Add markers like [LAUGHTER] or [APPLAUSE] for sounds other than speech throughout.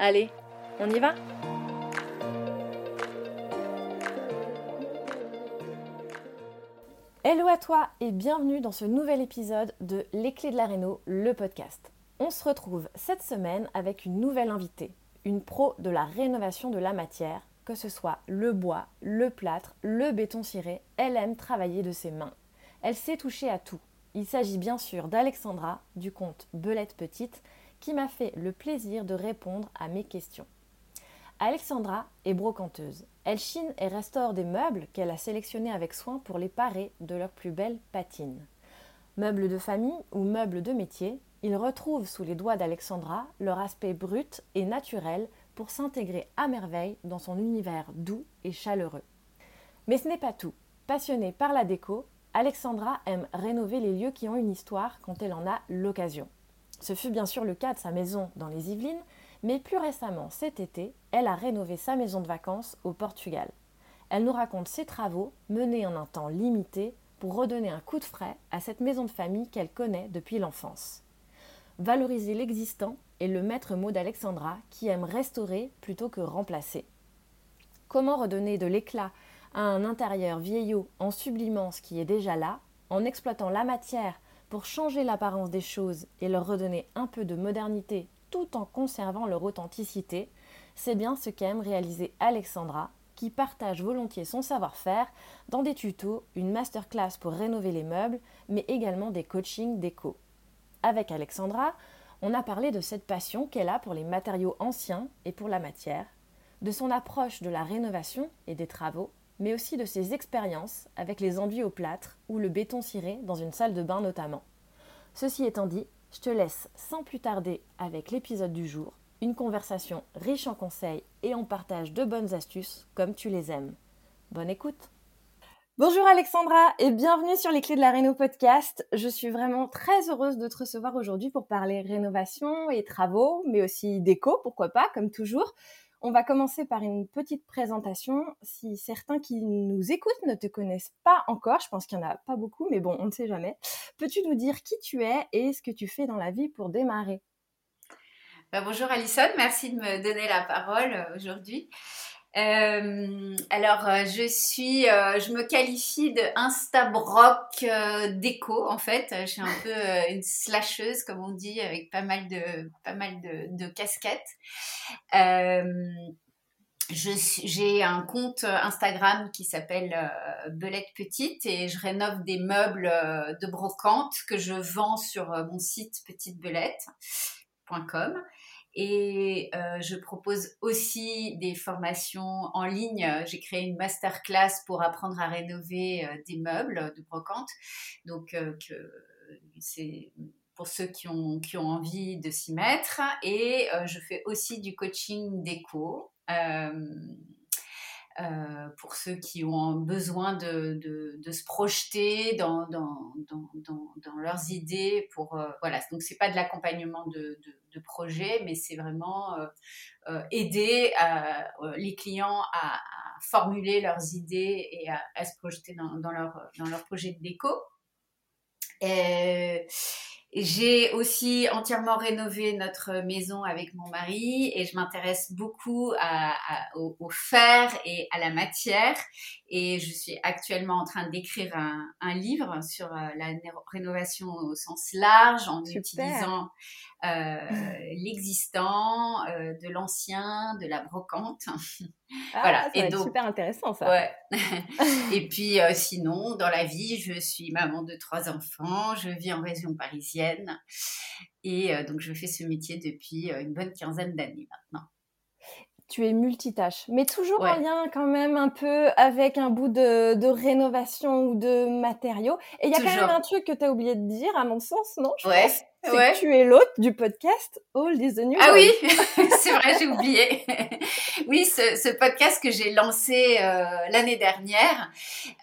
Allez, on y va Hello à toi et bienvenue dans ce nouvel épisode de Les clés de la réno, le podcast. On se retrouve cette semaine avec une nouvelle invitée, une pro de la rénovation de la matière, que ce soit le bois, le plâtre, le béton ciré, elle aime travailler de ses mains. Elle sait toucher à tout. Il s'agit bien sûr d'Alexandra du compte Belette Petite qui m'a fait le plaisir de répondre à mes questions. Alexandra est brocanteuse. Elle chine et restaure des meubles qu'elle a sélectionnés avec soin pour les parer de leurs plus belles patines. Meubles de famille ou meubles de métier, ils retrouvent sous les doigts d'Alexandra leur aspect brut et naturel pour s'intégrer à merveille dans son univers doux et chaleureux. Mais ce n'est pas tout. Passionnée par la déco, Alexandra aime rénover les lieux qui ont une histoire quand elle en a l'occasion. Ce fut bien sûr le cas de sa maison dans les Yvelines, mais plus récemment, cet été, elle a rénové sa maison de vacances au Portugal. Elle nous raconte ses travaux menés en un temps limité pour redonner un coup de frais à cette maison de famille qu'elle connaît depuis l'enfance. Valoriser l'existant est le maître mot d'Alexandra qui aime restaurer plutôt que remplacer. Comment redonner de l'éclat à un intérieur vieillot en sublimant ce qui est déjà là, en exploitant la matière pour changer l'apparence des choses et leur redonner un peu de modernité tout en conservant leur authenticité, c'est bien ce qu'aime réaliser Alexandra, qui partage volontiers son savoir-faire dans des tutos, une masterclass pour rénover les meubles, mais également des coachings déco. Avec Alexandra, on a parlé de cette passion qu'elle a pour les matériaux anciens et pour la matière, de son approche de la rénovation et des travaux, mais aussi de ses expériences avec les enduits au plâtre ou le béton ciré dans une salle de bain notamment. Ceci étant dit, je te laisse sans plus tarder avec l'épisode du jour, une conversation riche en conseils et en partage de bonnes astuces comme tu les aimes. Bonne écoute Bonjour Alexandra et bienvenue sur les clés de la Réno podcast. Je suis vraiment très heureuse de te recevoir aujourd'hui pour parler rénovation et travaux, mais aussi déco, pourquoi pas, comme toujours. On va commencer par une petite présentation. Si certains qui nous écoutent ne te connaissent pas encore, je pense qu'il n'y en a pas beaucoup, mais bon, on ne sait jamais. Peux-tu nous dire qui tu es et ce que tu fais dans la vie pour démarrer? Bah, Bonjour Alison, merci de me donner la parole euh, aujourd'hui. Euh, alors, euh, je suis, euh, je me qualifie de Instabrock déco en fait. Je suis un peu une slasheuse comme on dit, avec pas mal de, casquettes. j'ai un compte Instagram qui s'appelle Belette Petite et je rénove des meubles de brocante que je vends sur mon site petitebelette.com. Et euh, je propose aussi des formations en ligne. J'ai créé une masterclass pour apprendre à rénover euh, des meubles de brocante. Donc, euh, c'est pour ceux qui ont, qui ont envie de s'y mettre. Et je fais aussi du coaching déco. Euh, pour ceux qui ont besoin de, de, de se projeter dans, dans, dans, dans, leurs idées. Pour, euh, voilà. Donc, ce n'est pas de l'accompagnement de, de, projet, mais c'est vraiment euh, aider les clients à, formuler leurs idées et à, à se projeter dans, leur, leur projet de déco. J'ai aussi entièrement rénové notre maison avec mon mari et je m'intéresse beaucoup à, au, fer et à la matière. Et je suis actuellement en train d'écrire un, livre sur euh, la rénovation au sens large en utilisant l'existant, euh, de l'ancien, de la brocante. Ah, voilà. et donc super intéressant ça. Ouais. [LAUGHS] et puis euh, sinon, dans la vie, je suis maman de trois enfants, je vis en région parisienne et donc je fais ce métier depuis une bonne quinzaine d'années maintenant tu es multitâche, mais toujours en lien quand même un peu avec un bout de, rénovation ou de matériaux. Et il y a quand même un truc que tu as oublié de dire, à mon sens, non je Ouais. Que tu es l'hôte du podcast All is the New Ah oui, [LAUGHS] c'est vrai, j'ai oublié. [LAUGHS] oui, ce, podcast que j'ai lancé euh, l'année dernière,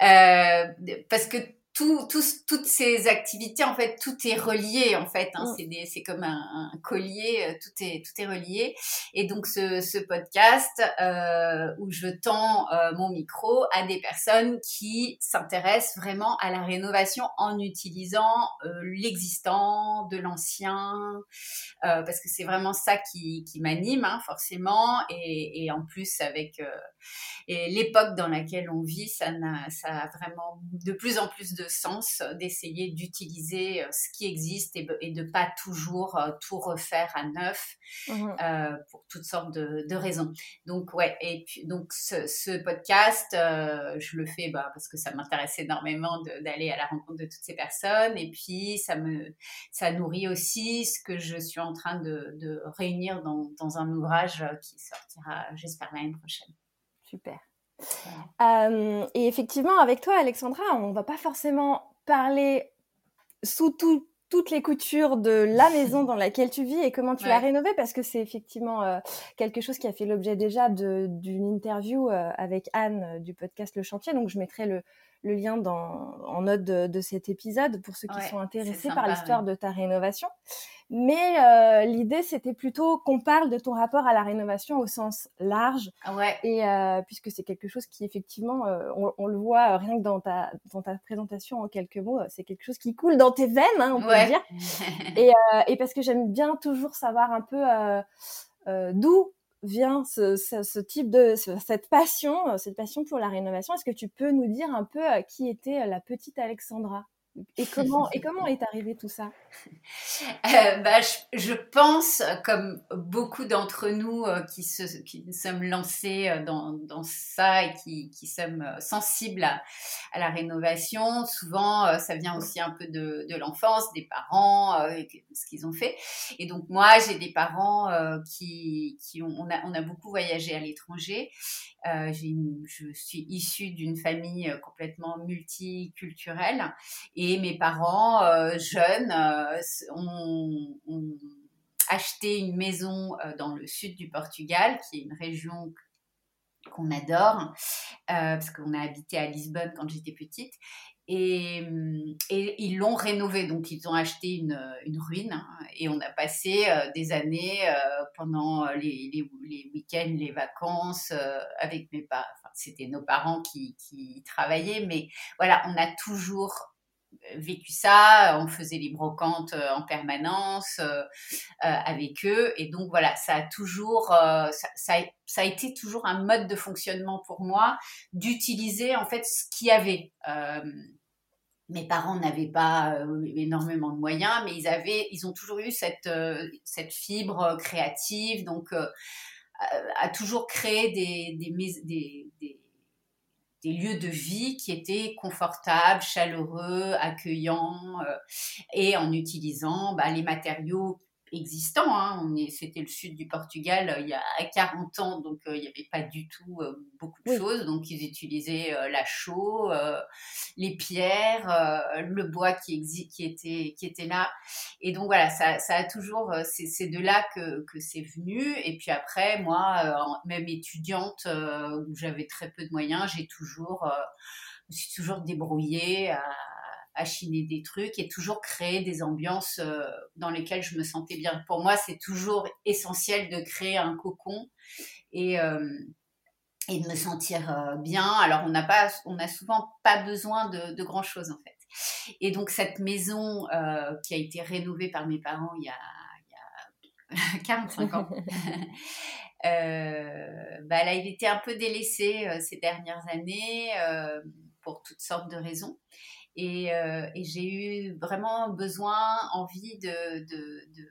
euh, parce que tout, toutes ces activités, en fait, tout est relié, en fait. Hein, mm. C'est comme un, collier, euh, tout est, tout est relié. Et donc, ce, ce podcast euh, où je tends euh, mon micro à des personnes qui s'intéressent vraiment à la rénovation en utilisant euh, l'existant, de l'ancien, euh, parce que c'est vraiment ça qui, qui m'anime, hein, forcément. Et, et, en plus, avec l'époque dans laquelle on vit, ça, a, ça a vraiment de plus en plus de sens d'essayer d'utiliser euh, ce qui existe et, de de pas toujours euh, tout refaire à neuf mmh euh, pour toutes sortes de, raisons. Donc ouais, et puis donc ce, podcast, je le fais bah, parce que ça m'intéresse énormément d'aller à la rencontre de toutes ces personnes et puis ça me ça nourrit aussi ce que je suis en train de, réunir dans, dans un ouvrage qui sortira, j'espère l'année prochaine. Super. Euh, et effectivement, avec toi, Alexandra, on va pas forcément parler sous toutes les coutures de la maison dans laquelle tu vis et comment tu l'as rénovée, parce que c'est effectivement euh, quelque chose qui a fait l'objet déjà d'une interview euh, avec Anne du podcast Le Chantier. Donc, je mettrai le, le lien dans, en note de, cet épisode pour ceux qui sont intéressés par l'histoire de ta rénovation. Mais euh, l'idée, c'était plutôt qu'on parle de ton rapport à la rénovation au sens large. Ouais. Et euh, puisque c'est quelque chose qui, effectivement, euh, on, le voit rien que dans ta, dans ta présentation en quelques mots, c'est quelque chose qui coule dans tes veines, hein, on peut le dire. [LAUGHS] et, et, parce que j'aime bien toujours savoir un peu d'où vient ce, ce, type de cette passion, cette passion pour la rénovation. Est-ce que tu peux nous dire un peu qui était la petite Alexandra? Et comment, est arrivé tout ça? [LAUGHS] Euh, bah, je, pense, comme beaucoup d'entre nous euh, qui, se, qui sommes lancés euh, dans, ça et qui, sommes sensibles à, la rénovation, souvent ça vient aussi un peu de, l'enfance, des parents, ce qu'ils ont fait. Et donc moi, j'ai des parents qui, ont, on a, beaucoup voyagé à l'étranger. je suis issue d'une famille complètement multiculturelle mes parents jeunes ont, acheté une maison euh, dans le sud du Portugal, qui est une région qu'on adore, euh, parce qu'on a habité à Lisbonne quand j'étais petite. Et, ils l'ont rénové, donc ils ont acheté une, ruine hein, et on a passé euh, des années pendant les, week-ends, les vacances avec mes parents. c'était nos parents qui travaillaient, mais voilà, on a toujours vécu ça, on faisait les brocantes euh, en permanence euh, euh, avec eux et donc voilà, ça a toujours ça, ça, a, été toujours un mode de fonctionnement pour moi d'utiliser en fait ce qu'il y avait. mes parents n'avaient pas énormément de moyens, mais ils avaient, ils ont toujours eu cette cette fibre créative, donc à toujours créer des, des, des des lieux de vie qui étaient confortables, chaleureux, accueillants, euh, et en utilisant bah, les matériaux existant. Hein. C'était le sud du Portugal euh, il y a 40 ans, donc euh, il n'y avait pas du tout euh, beaucoup de choses. Donc ils utilisaient la chaux, les pierres, le bois qui, qui, était, qui était là. Et donc voilà, ça, ça a toujours, c'est de là que, que c'est venu. Et puis après, moi, même étudiante, où j'avais très peu de moyens, j'ai toujours, je me suis toujours débrouillée à chiner des trucs et toujours créer des ambiances euh, dans lesquelles je me sentais bien. Pour moi, c'est toujours essentiel de créer un cocon et, euh, de me sentir euh, bien. Alors, on n'a pas, on a souvent pas besoin de, grand chose en fait. Et donc cette maison qui a été rénovée par mes parents il y a, il y a [LAUGHS] 45 ans, [LAUGHS] bah, elle a été un peu délaissée ces dernières années pour toutes sortes de raisons. Et, j'ai eu vraiment besoin, envie de, de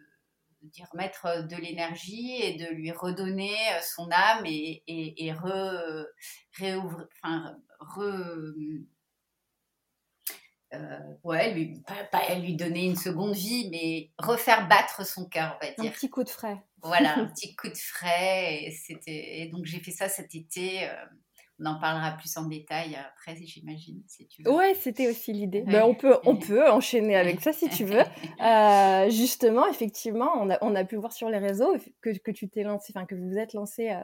d'y remettre euh, de l'énergie et de lui redonner euh, son âme et, et, re, réouvrir, enfin, euh, ouais, lui, pas, lui donner une seconde vie, mais refaire battre son cœur, on va dire. Un petit coup de frais. Voilà, un [LAUGHS] petit coup de frais. Et, c'était, donc j'ai fait ça cet été. On en parlera plus en détail après, j'imagine, si tu veux. Ouais, c'était aussi l'idée. Ben, on, peut, on [LAUGHS] peut enchaîner avec ça si tu veux. [LAUGHS] Euh, justement, effectivement, on a, on a, pu voir sur les réseaux que, que tu t'es lancé, enfin que vous vous êtes lancé euh,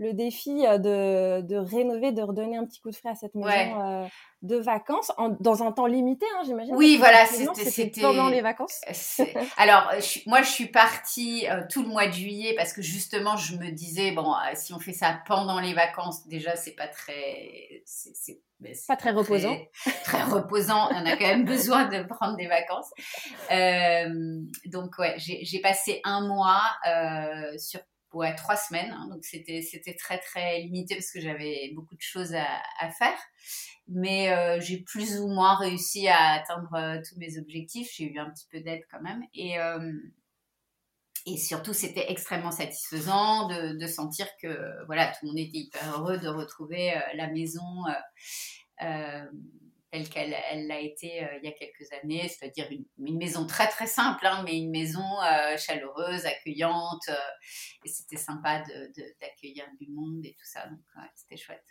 le défi euh, de, de, rénover, de redonner un petit coup de frais à cette maison euh, de vacances dans un temps limité, hein, j'imagine. Oui, voilà, c'était pendant les vacances. Euh, alors, moi, je suis partie tout le mois de juillet parce que justement, je me disais bon, si on fait ça pendant les vacances, déjà, c'est pas très, c'est pas très reposant. Très, reposant. On a quand même [LAUGHS] besoin de prendre des vacances. donc ouais, j'ai passé un mois sur ouais, trois semaines. Hein, donc c'était c'était très très limité parce que j'avais beaucoup de choses à, faire. Mais euh, j'ai plus ou moins réussi à atteindre euh, tous mes objectifs. J'ai eu un petit peu d'aide quand même. Et euh, et surtout, c'était extrêmement satisfaisant de, de, sentir que voilà, tout le monde était hyper heureux de retrouver la maison telle qu'elle elle l'a été euh, il y a quelques années, c'est-à-dire une, maison très très simple, hein, mais une maison euh, chaleureuse, accueillante. Euh, et c'était sympa d'accueillir du monde et tout ça, donc c'était chouette.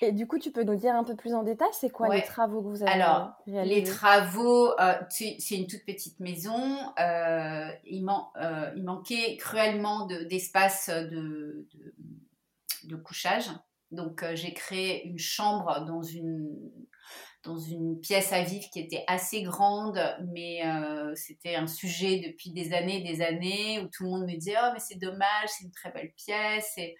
Et du coup, tu peux nous dire un peu plus en détail, c'est quoi les travaux que vous avez Alors, les travaux, c'est une toute petite maison. il, il, manquait cruellement d'espace de, de, de, couchage. Donc, j'ai créé une chambre dans une, dans une pièce à vivre qui était assez grande, mais euh, c'était un sujet depuis des années des années où tout le monde me disait oh mais c'est dommage, c'est une très belle pièce et,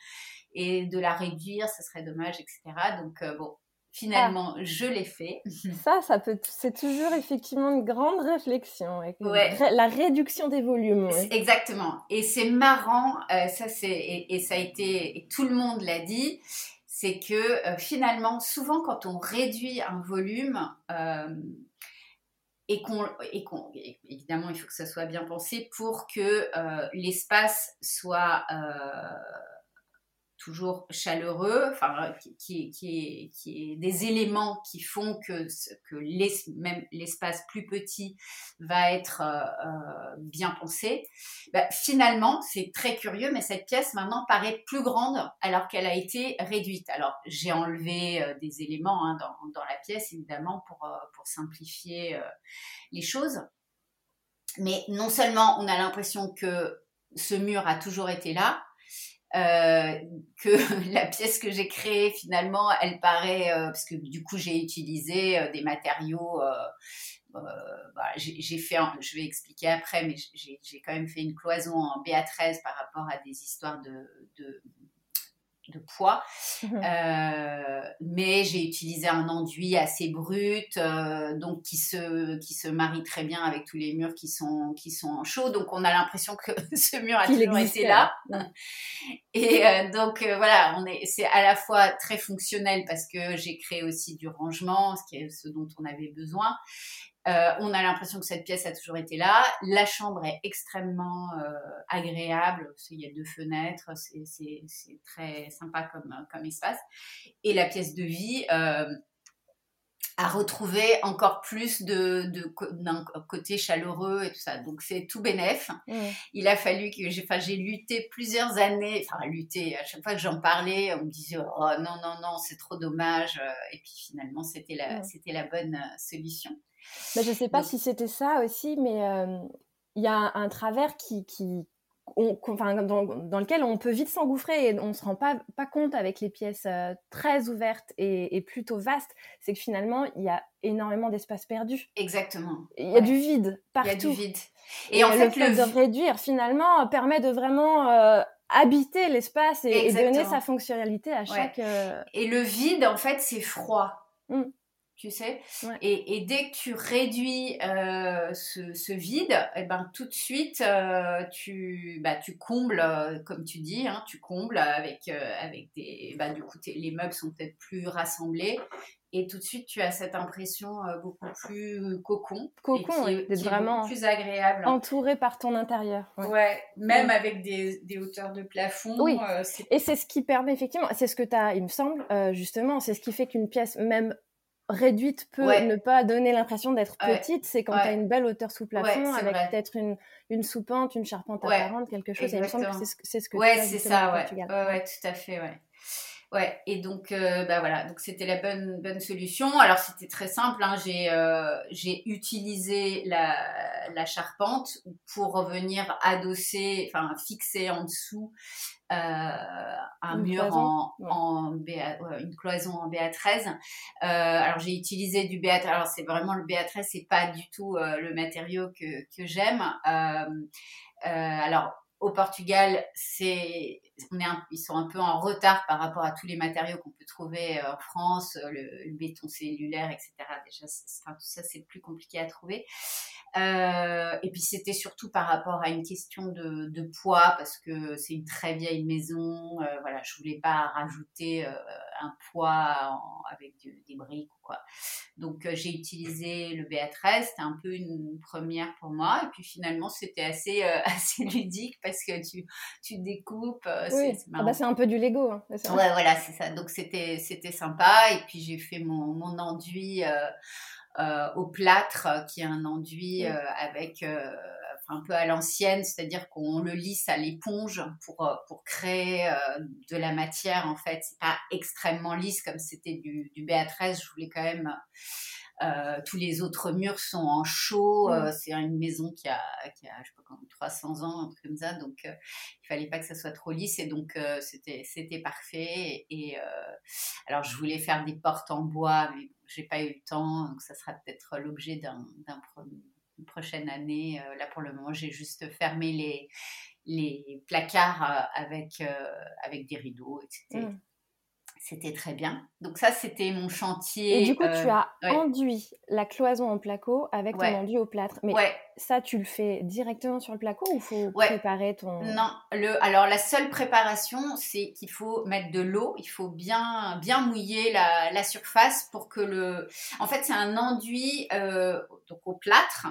et de la réduire, ce serait dommage, etc. Donc euh, bon, finalement, ah. je l'ai fait. [LAUGHS] Ça, ça peut, c'est toujours effectivement une grande réflexion. La réduction des volumes. Exactement. Et c'est marrant, euh, ça c'est, et, et, ça a été, et tout le monde l'a dit, c'est que euh, finalement, souvent quand on réduit un volume, euh, et qu'on, évidemment, il faut que ça soit bien pensé pour que euh, l'espace soit toujours chaleureux, enfin, qui, qui, qui, est, des éléments qui font que, que même l'espace plus petit va être euh, euh, bien pensé. Bah, finalement, c'est très curieux, mais cette pièce maintenant paraît plus grande alors qu'elle a été réduite. Alors, j'ai enlevé euh, des éléments hein, dans, dans, la pièce, évidemment, pour, pour simplifier les choses. Mais non seulement on a l'impression que ce mur a toujours été là, euh, que [LAUGHS] la pièce que j'ai créée finalement elle paraît euh, parce que du coup j'ai utilisé euh, des matériaux bah, j'ai fait je vais expliquer après mais j'ai quand même fait une cloison en BA13 par rapport à des histoires de, de de poids. Mmh euh, mais j'ai utilisé un enduit assez brut, euh, donc qui se, qui se marie très bien avec tous les murs qui sont, qui sont en chaud. Donc on a l'impression que [LAUGHS] ce mur a toujours été là. Et euh, donc voilà, on est, c'est à la fois très fonctionnel parce que j'ai créé aussi du rangement, ce qui est ce dont on avait besoin. Euh, on a l'impression que cette pièce a toujours été là. La chambre est extrêmement euh, agréable. Il y a deux fenêtres, c'est très sympa comme, comme espace. Et la pièce de vie euh, a retrouvé encore plus de, d'un côté chaleureux et tout ça. Donc c'est tout bénef. Il a fallu que j'ai, enfin, lutté plusieurs années, enfin lutté, à chaque fois que j'en parlais, on me disait oh non non non c'est trop dommage. Et puis finalement c'était la, c'était la bonne solution. Mais je ne sais pas si c'était ça aussi, mais euh, il y a un, travers qui, qui enfin, dans, dans, lequel on peut vite s'engouffrer et on ne se rend pas, pas compte avec les pièces euh, très ouvertes et, plutôt vastes, c'est que finalement, il y a énormément d'espace perdu. Exactement. Il y a du vide partout. Il y a du vide. Et, en fait, le fait de réduire, finalement, permet de vraiment euh, habiter l'espace et, donner sa fonctionnalité à chaque... Et le vide, en fait, c'est froid. Mmh. Tu sais. Et, et, dès que tu réduis euh, ce, ce, vide, et eh ben, tout de suite, euh, tu, bah, tu combles, euh, comme tu dis, hein, tu combles avec, avec des... Bah, du coup, les meubles sont peut-être plus rassemblés. Et tout de suite, tu as cette impression beaucoup plus cocon. Cocon, vraiment plus agréable. Entouré par ton intérieur. Ouais, même avec des, des, hauteurs de plafond. Oui, et c'est ce qui permet effectivement, c'est ce que tu as, il me semble, justement, c'est ce qui fait qu'une pièce, même réduite peut ne pas donner l'impression d'être petite, c'est quand tu as une belle hauteur sous plafond avec peut-être une, une soupente, une charpente apparente, quelque chose. Et il me semble que c'est ce, que ouais, c'est ça, ouais. ouais, tout à fait, ouais. Ouais, et donc, euh, bah voilà, donc c'était la bonne, bonne solution. Alors, c'était très simple, hein, j'ai euh, j'ai utilisé la, la charpente pour revenir adosser, enfin, fixer en dessous euh, un mur en, en BA, une cloison en BA13. Euh, alors j'ai utilisé du BA13. Alors c'est vraiment le BA13, c'est pas du tout euh, le matériau que, que j'aime. alors au Portugal, c'est, on est ils sont un peu en retard par rapport à tous les matériaux qu'on peut trouver en France, le, béton cellulaire, etc. Déjà, tout ça, c'est plus compliqué à trouver. Euh, et puis c'était surtout par rapport à une question de, de poids parce que c'est une très vieille maison. Euh, voilà, je voulais pas rajouter euh, un poids avec des briques ou quoi. Donc j'ai utilisé le BA13. C'était un peu une première pour moi. Et puis finalement c'était assez [LAUGHS] assez ludique parce que tu tu découpes. Oui. Ah bah, c'est un peu du Lego. Hein, ouais, voilà, c'est ça. Donc c'était c'était sympa. Et puis j'ai fait mon mon enduit. Euh, au plâtre, qui est un enduit euh, avec euh, un peu à l'ancienne, c'est-à-dire qu'on le lisse à l'éponge pour, pour créer de la matière. En fait, c'est pas extrêmement lisse comme c'était du, du BA13. Je voulais quand même euh, tous les autres murs sont en chaux. Euh, c'est une maison qui a, qui a je sais pas 300 ans, un truc comme ça. Donc, euh, il fallait pas que ça soit trop lisse. Et donc, c'était, c'était parfait. Et, alors, je voulais faire des portes en bois, mais j'ai pas eu le temps. Donc, ça sera peut-être l'objet d'un, d'un prochaine année. là, pour le moment, j'ai juste fermé les, les placards avec, avec des rideaux, etc. C'était très bien. Donc ça, c'était mon chantier. Et du coup, tu euh, as enduit la cloison en placo avec ton enduit au plâtre. Mais ça, tu le fais directement sur le placo ou faut préparer ton... Non, le, alors la seule préparation, c'est qu'il faut mettre de l'eau. Il faut bien, bien mouiller la, la surface pour que le... En fait, c'est un enduit euh, donc au plâtre.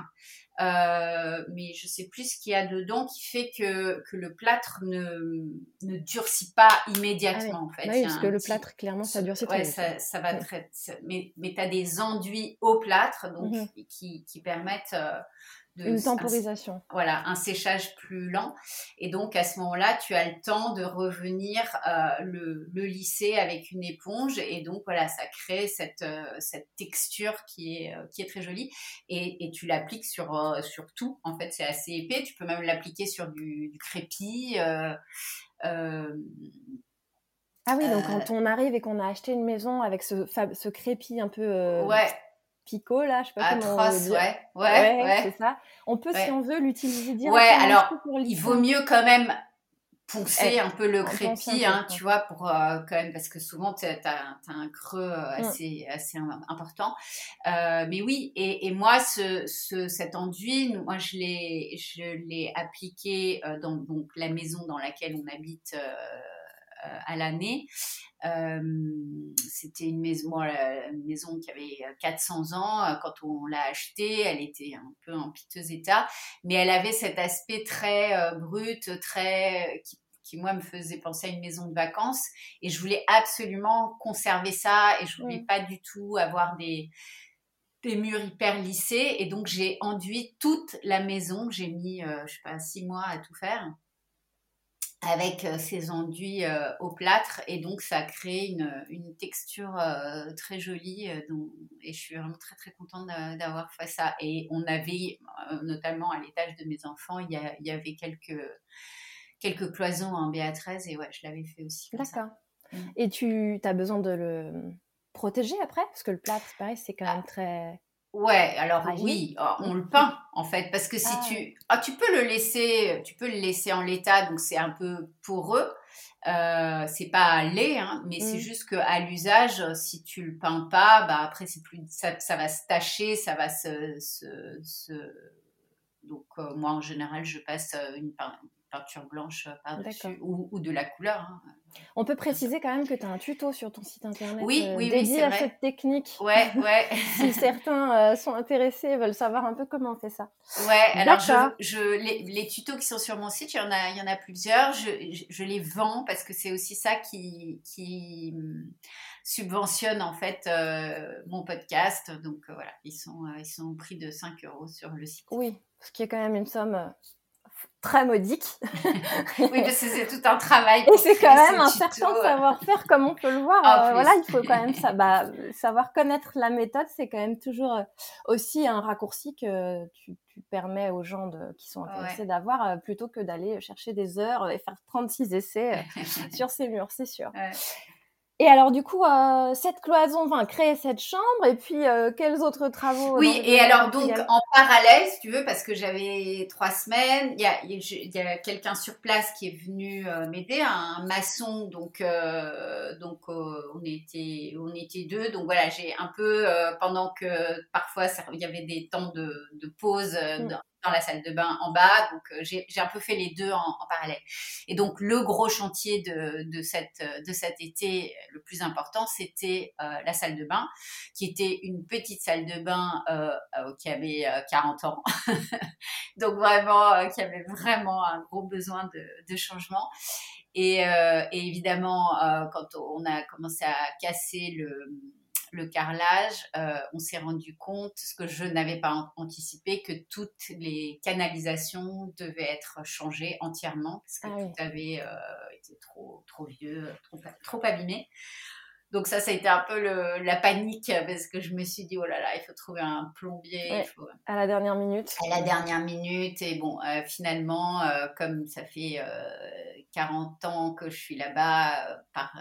Euh, mais je sais plus ce qu'il y a dedans qui fait que, que le plâtre ne, ne durcit pas immédiatement. Ah oui. en fait. parce que le plâtre, clairement, ça durcit ouais, ça, ça, va très. Mais, mais tu as des enduits au plâtre donc, mhm. qui, qui permettent euh, une temporisation. voilà, un séchage plus lent. Et donc à ce moment-là, tu as le temps de revenir euh, le, le, lisser avec une éponge. Et donc voilà, ça crée cette, euh, cette texture qui est, euh, qui est très jolie. Et, et tu l'appliques sur, sur tout. En fait, c'est assez épais. Tu peux même l'appliquer sur du, du crépi. ah oui, donc quand on arrive et qu'on a acheté une maison avec ce, ce crépi un peu ouais picot là, je sais pas comment on dire. Ouais, ouais, ouais, c'est ça. On peut, si on veut, l'utiliser directement. Ouais, alors il vaut mieux quand même poncer eh, un peu le crépi, hein, tu vois, pour euh, quand même, parce que souvent tu as, un creux euh, mm. assez, assez important. Euh, mais oui, et, et moi, ce, ce, cet enduit, moi je l'ai, je l'ai appliqué dans donc, la maison dans laquelle on habite à l'année. Euh, c'était une maison, une maison qui avait 400 ans. Euh, quand on l'a achetée, elle était un peu en piteux état, mais elle avait cet aspect très euh, brut, très qui, qui, moi me faisait penser à une maison de vacances. Et je voulais absolument conserver ça et je voulais pas du tout avoir des des murs hyper lissés et donc j'ai enduit toute la maison. J'ai mis, je sais pas, six mois à tout faire avec euh, ces enduits euh, au plâtre et donc ça crée une, une texture euh, très jolie et je suis vraiment très très contente d'avoir fait ça et on avait notamment à l'étage de mes enfants il y, y, avait quelques quelques cloisons en BA13 et ouais je l'avais fait aussi d'accord mm. et tu as besoin de le protéger après? Parce que le plâtre pareil c'est quand même ah. très Ouais, alors oui, oh, on le peint en fait, parce que si ah tu, ah, tu peux le laisser, tu peux le laisser en l'état, donc c'est un peu poreux. Euh, c'est pas laid, hein, mais c'est Mm. juste qu'à l'usage, si tu le peins pas, bah après c'est plus, ça, ça va se tacher, ça va se, se- se- donc euh, moi en général je passe euh, une peinture blanche par-dessus D'accord. ou, ou de la couleur. hein. On peut préciser quand même que tu as un tuto sur ton site internet Oui, euh, oui, oui, dédié c'est à vrai. cette technique. Ouais, [LAUGHS] ouais. Si certains euh, sont intéressés et veulent savoir un peu comment on fait ça. Ouais, alors je, les, les tutos qui sont sur mon site, il y en a, il y en a plusieurs. Je, je, je les vends parce que c'est aussi ça qui, qui hum, subventionne en fait euh, mon podcast. Donc euh, voilà, ils sont, euh, ils sont au prix de 5 euros sur le site. Oui, ce qui est quand même une somme euh, très modique. [LAUGHS] Oui, parce que c'est tout un travail. Et c'est quand même un tuto. certain savoir-faire, comme on peut le voir. Euh, voilà, il faut quand même [LAUGHS] ça, bah, savoir connaître la méthode, c'est quand même toujours euh, aussi un raccourci que tu, tu permets aux gens de, qui sont intéressés d'avoir, euh, plutôt que d'aller chercher des heures et faire 36 essais euh, [LAUGHS] sur ces murs, c'est sûr. Ouais. Et alors, du coup, euh, cette cloison, enfin, créer cette chambre, et puis euh, quels autres travaux Oui, et alors donc en parallèle, si tu veux, parce que j'avais trois semaines, il y a, il y a- quelqu'un sur place qui est venu euh, m'aider, un maçon, donc donc on était on était deux, donc voilà, j'ai un peu pendant que parfois il y avait des temps de, de pause Mm. Dans, la salle de bain en bas, donc euh, j'ai un peu fait les deux en, en parallèle. Et donc le gros chantier de de cette de cet été, le plus important, c'était euh, la salle de bain qui était une petite salle de bain euh, euh, qui avait euh, 40 ans. [LAUGHS] Donc vraiment, euh, qui avait vraiment un gros besoin de, de changement. Et, euh, et évidemment, euh, quand on a commencé à casser le, le carrelage, euh, on s'est rendu compte, ce que je n'avais pas an- anticipé, que toutes les canalisations devaient être changées entièrement parce que Ah oui. tout avait euh, été trop, trop vieux, trop, trop abîmé. Donc ça, ça a été un peu le- la panique parce que je me suis dit, oh là là, il faut trouver un plombier. Ouais. il faut- À la dernière minute. à la dernière minute. Et bon, euh, finalement, euh, comme ça fait euh, 40 ans que je suis là-bas, par,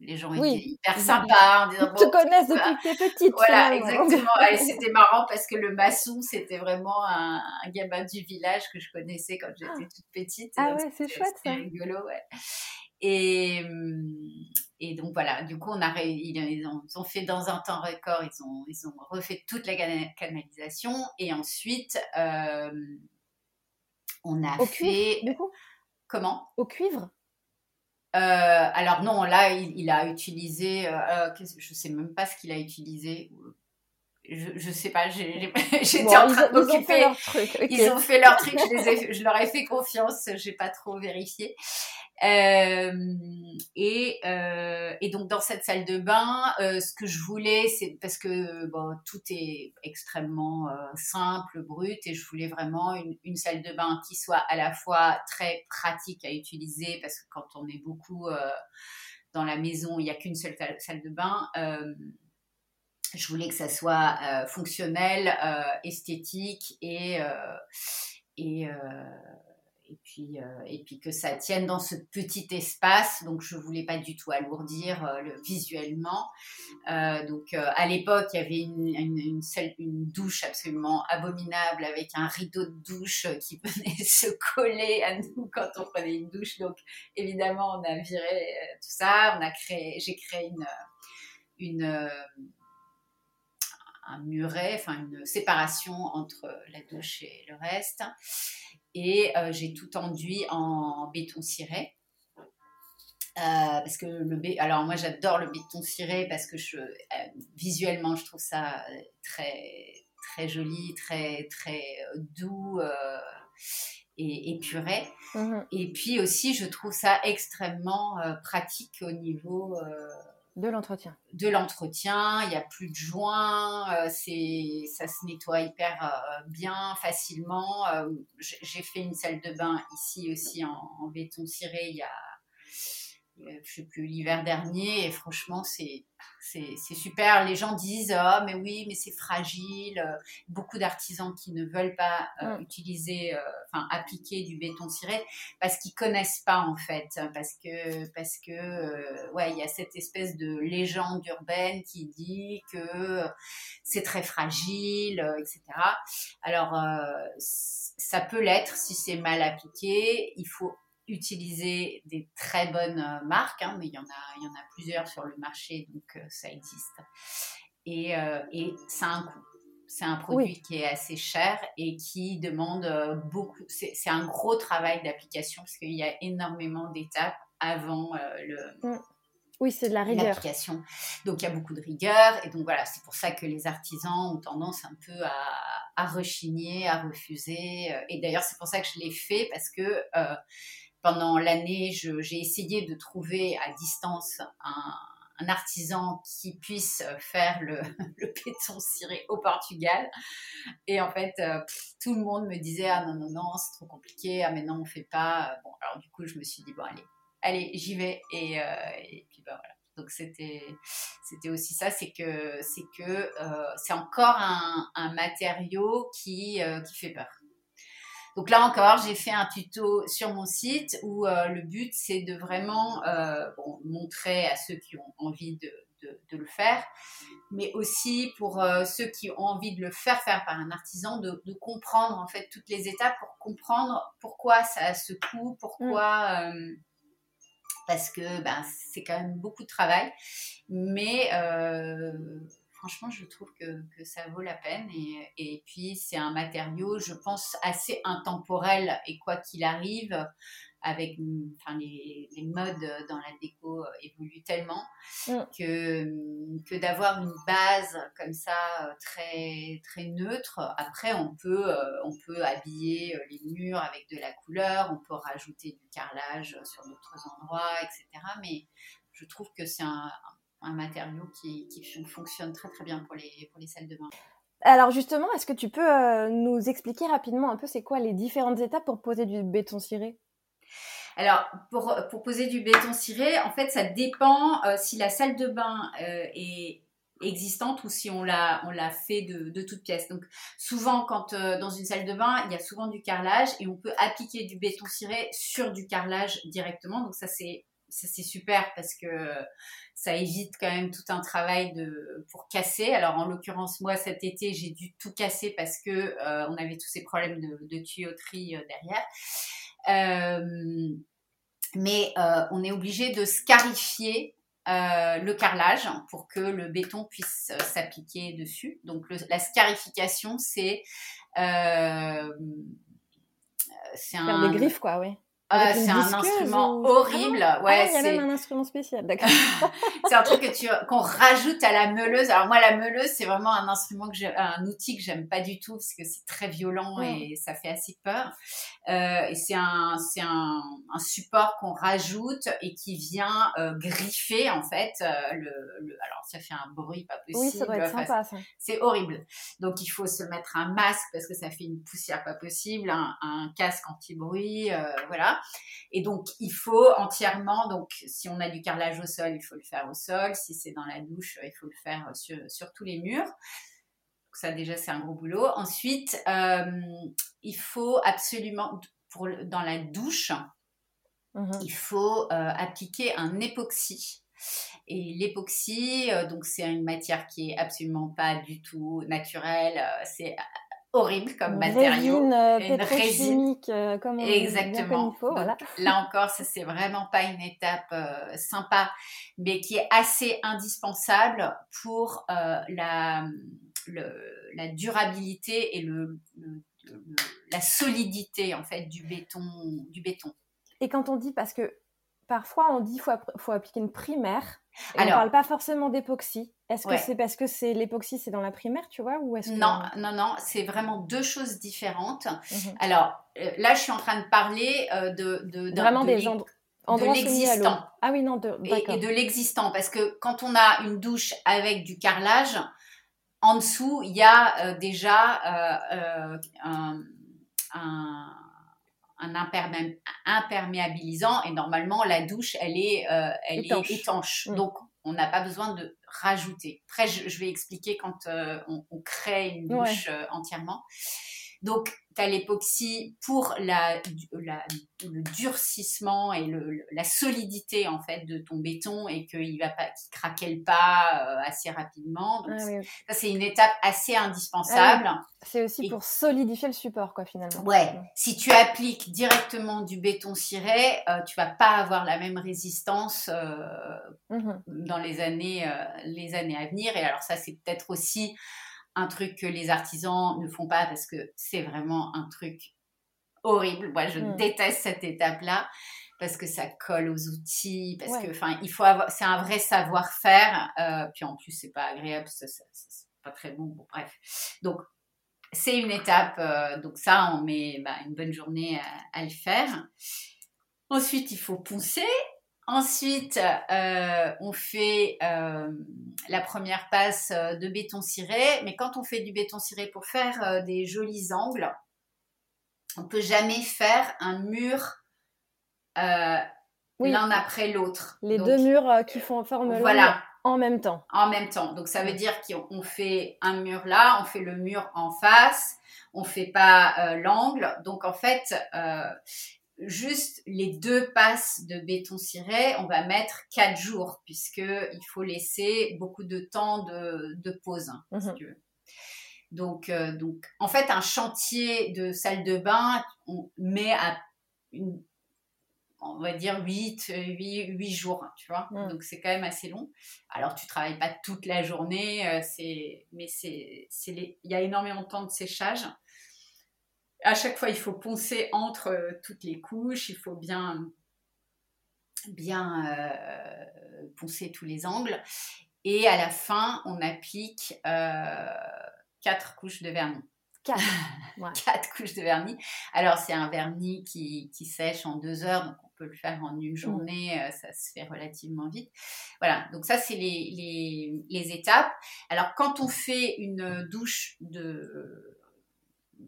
les gens Oui. étaient hyper sympas Ils te bon, connaissent voilà. depuis que t'es petite. voilà, exactement. Et [LAUGHS] c'était marrant parce que le maçon, c'était vraiment un, un gamin du village que je connaissais quand j'étais toute petite. Ah ouais, c'est chouette, ça. rigolo, ouais. Et, hum, et donc voilà, du coup, on a ils, ils ont, ils ont fait dans un temps record, ils ont, ils ont refait toute la cana- canalisation et ensuite, euh, on a Au fait. cuivre, du coup? Comment? Au cuivre? Alors non, là, il, il a utilisé, euh, euh, je sais même pas ce qu'il a utilisé. Je, je sais pas, [LAUGHS] j'étais Bon, en ils, train ont- ils ont fait d'occuper leur truc. ok. Ils ont fait leur truc, je, les ai- je leur ai fait confiance, j'ai pas trop vérifié. Euh, et, euh, et donc dans cette salle de bain, euh, ce que je voulais, c'est parce que bon, tout est extrêmement simple, brut, et je voulais vraiment une, une salle de bain qui soit à la fois très pratique à utiliser, parce que quand on est beaucoup dans la maison, il n'y a qu'une seule salle de bain. euh, je voulais que ça soit euh, fonctionnel, euh, esthétique et et, et puis euh, et puis que ça tienne dans ce petit espace. Donc je voulais pas du tout alourdir euh, le, visuellement. Euh, donc à l'époque il y avait une, seule- une douche absolument abominable avec un rideau de douche qui [LAUGHS] venait se coller à nous quand on prenait une douche. Donc évidemment on a viré tout ça. On a créé, j'ai créé une un muret, enfin une séparation entre la douche et le reste. Et euh, j'ai tout enduit en béton ciré. Euh, parce que le bé... alors moi j'adore le béton ciré parce que je, euh, visuellement je trouve ça très très joli, très très doux et épuré. Mhm. Et puis aussi je trouve ça extrêmement euh, pratique au niveau euh, De l'entretien. de l'entretien, il n'y a plus de joints, euh, c'est, ça se nettoie hyper euh, bien, facilement. Euh, j'ai fait une salle de bain ici aussi en, en béton ciré il y a, je sais plus, l'hiver dernier, et franchement, c'est, c'est, super. Les gens disent, ah, mais oui, mais c'est fragile. Euh, Beaucoup d'artisans qui ne veulent pas euh, Mm. utiliser, euh, enfin, appliquer du béton ciré parce qu'ils connaissent pas en fait, parce que parce que euh, ouais, il y a cette espèce de légende urbaine qui dit que c'est très fragile, euh, etc. Alors euh, ça peut l'être si c'est mal appliqué. Il faut utiliser des très bonnes marques, hein, mais il y, en a, il y en a plusieurs sur le marché, donc ça existe. Et, et ça a un coût. C'est un produit qui est assez cher et qui demande beaucoup. C'est un gros travail d'application parce qu'il y a énormément d'étapes avant le. Mmh. Oui, c'est de la rigueur. L'application. Donc, il y a beaucoup de rigueur. Et donc, voilà, c'est pour ça que les artisans ont tendance un peu à, à rechigner, à refuser. Et d'ailleurs, c'est pour ça que je l'ai fait parce que euh, pendant l'année, j'ai essayé de trouver à distance un, artisan qui puisse faire le, [LAUGHS] le, béton ciré au Portugal. Et en fait, euh, tout le monde me disait Ah non, non, non, c'est trop compliqué. Ah, mais non, on fait pas. Bon, alors du coup, je me suis dit Bon, allez, allez, j'y vais. Et, euh, puis, bah voilà. Donc, c'était, aussi ça c'est que, c'est, euh, encore un, un matériau qui, qui fait peur. Donc là encore, j'ai fait un tuto sur mon site où euh, le but c'est de vraiment euh, bon, montrer à ceux qui ont envie de, de, de le faire, mais aussi pour euh, ceux qui ont envie de le faire faire par un artisan, de, de, comprendre en fait toutes les étapes pour comprendre pourquoi ça a ce coût, pourquoi. Mm parce que ben, c'est quand même beaucoup de travail. Mais euh, franchement, je trouve que, que, ça vaut la peine. Et, et puis, c'est un matériau, je pense, assez intemporel. Et quoi qu'il arrive, avec enfin, les, les, modes dans la déco évoluent tellement mm. que, que d'avoir une base comme ça très, très neutre, après on peut, on peut habiller les murs avec de la couleur, on peut rajouter du carrelage sur d'autres endroits, etc. Mais je trouve que c'est un, un, matériau qui, qui, fonctionne très très bien pour les, pour les salles de bain. Alors justement, est-ce que tu peux euh, nous expliquer rapidement un peu c'est quoi les différentes étapes pour poser du béton ciré? Alors, pour, pour, poser du béton ciré, en fait, ça dépend euh, si la salle de bain euh, est existante ou si on l'a on l'a fait de, de toutes pièces. Donc souvent quand euh, dans une salle de bain, il y a souvent du carrelage et on peut appliquer du béton ciré sur du carrelage directement. Donc ça c'est ça c'est super parce que ça évite quand même tout un travail de pour casser. Alors en l'occurrence moi cet été j'ai dû tout casser parce que euh, on avait tous ces problèmes de, de tuyauterie euh, derrière. Euh, mais on est obligé de scarifier le carrelage pour que le béton puisse s'appliquer dessus. Donc le, la scarification, c'est c'est un des griffes quoi, oui. Euh, c'est un instrument ou... horrible. Ah, ouais, ah, il y a même un instrument spécial, d'accord. [LAUGHS] c'est un truc que tu qu'on rajoute à la meuleuse. Alors moi, la meuleuse, c'est vraiment un instrument que j'ai, un outil que j'aime pas du tout parce que c'est très violent ouais. et ça fait assez peur. Euh, et c'est un, c'est un, un support qu'on rajoute et qui vient euh, griffer en fait euh, le, le, Alors ça fait un bruit pas possible. Oui, ça doit être sympa. Ça. C'est horrible. Donc il faut se mettre un masque parce que ça fait une poussière pas possible, un, un casque anti-bruit, euh, voilà. Et donc, il faut entièrement, donc si on a du carrelage au sol, il faut le faire au sol. Si c'est dans la douche, il faut le faire sur, sur tous les murs. Donc ça, déjà, c'est un gros boulot. Ensuite, euh, il faut absolument, pour, dans la douche, mmh. il faut euh, appliquer un époxy. Et l'époxy, euh, donc c'est une matière qui est absolument pas du tout naturelle. Euh, c'est horrible comme matériau. Résine, euh, une résine euh, comme exactement. Faut, voilà. là encore, ça c'est vraiment pas une étape euh, sympa, mais qui est assez indispensable pour euh, la, le, la durabilité et le, le, la solidité en fait du béton du béton. Et quand on dit parce que parfois on dit qu'il faut, faut, appliquer une primaire. Et Alors, on ne parle pas forcément d'époxy. Est-ce ouais. que c'est parce que c'est l'époxy, c'est dans la primaire, tu vois, ou est-ce que... Non, non, non, c'est vraiment deux choses différentes. Mmh. Alors euh, là, je suis en train de parler euh, de, de, de, vraiment de des gens de l'existant. Ah oui, non, de, et, et de l'existant, parce que quand on a une douche avec du carrelage, en dessous, il y a euh, déjà euh, un, un un impermé imperméabilisant et normalement la douche elle est euh, elle étanche, est étanche. Mmh. donc on n'a pas besoin de rajouter après je, je vais expliquer quand euh, on, on, crée une douche ouais. euh, entièrement Donc, tu as l'époxy pour la, le durcissement et la solidité en fait de ton béton et qu'il va pas, qu'il craquelle pas euh, assez rapidement. Donc, ah ça c'est une étape assez indispensable. Ah c'est aussi pour solidifier le support quoi finalement. Ouais. Si tu appliques directement du béton ciré, euh, tu vas pas avoir la même résistance euh, mmh dans les années les années à venir. Et alors ça c'est peut-être aussi un truc que les artisans ne font pas parce que c'est vraiment un truc horrible. Moi, je mm. déteste cette étape-là parce que ça colle aux outils, parce que, enfin, il faut avoir, c'est un vrai savoir-faire. Euh, puis en plus, c'est pas agréable, c'est pas très bon. Bon, bref. Donc, c'est une étape. Euh, donc ça, on met bah, une bonne journée à, à, le faire. Ensuite, il faut poncer. Ensuite, euh, on fait euh, la première passe euh, de béton ciré. Mais quand on fait du béton ciré pour faire des jolis angles, on ne peut jamais faire un mur l'un après l'autre. Les deux murs qui font forme voilà. en même temps. En même temps. Donc ça veut dire qu'on fait un mur là, on fait le mur en face, on ne fait pas l'angle. Donc en fait, juste les deux passes de béton ciré, on va mettre quatre jours puisque il faut laisser beaucoup de temps de, pause. Hein, mhm. Donc, euh, donc, en fait, un chantier de salle de bain, on met à une, on va dire 8, 8, jours, hein, tu vois. Donc, c'est quand même assez long. Alors, tu travailles pas toute la journée, euh, c'est, mais c'est, il y a énormément de temps de séchage à chaque fois, il faut poncer entre euh, toutes les couches, il faut bien, bien euh, poncer tous les angles. Et à la fin, on applique euh, quatre couches de vernis. Quatre. [LAUGHS] quatre couches de vernis. Alors, c'est un vernis qui, sèche en deux heures, donc on peut le faire en une journée, ça se fait relativement vite. Voilà, donc ça, c'est les, les, étapes. Alors, quand on fait une douche de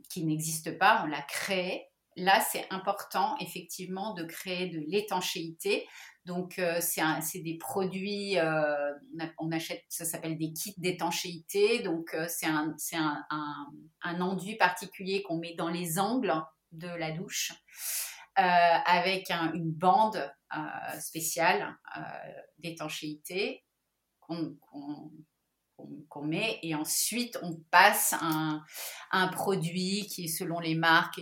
qui n'existe pas, on l'a créé. Là, c'est important effectivement de créer de l'étanchéité. Donc, euh, c'est des produits, euh, on, achète, ça s'appelle des kits d'étanchéité. Donc, euh, c'est un, un, enduit particulier qu'on met dans les angles de la douche avec une bande spéciale d'étanchéité qu'on qu'on met. Et ensuite on passe un, un, produit qui est selon les marques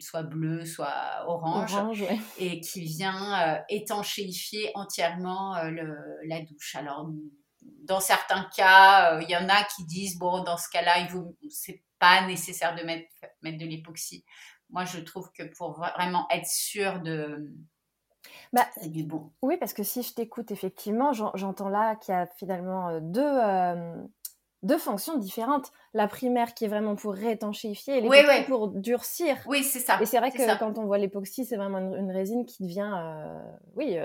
soit bleu soit orange, et qui vient euh, étanchéifier entièrement euh, le, la douche. Alors dans certains cas euh, il y en a qui disent bon dans ce cas là il vaut c'est pas nécessaire de mettre mettre de l'époxy. Moi je trouve que pour vraiment être sûr de bah, du bon. Oui, parce que si je t'écoute, effectivement, j'entends là qu'il y a finalement euh, deux, euh, deux fonctions différentes. La primaire qui est vraiment pour réétanchéifier et l'époxy pour durcir. Oui, c'est ça. Et c'est vrai que quand on voit l'époxy, c'est vraiment une, résine qui devient, euh, oui,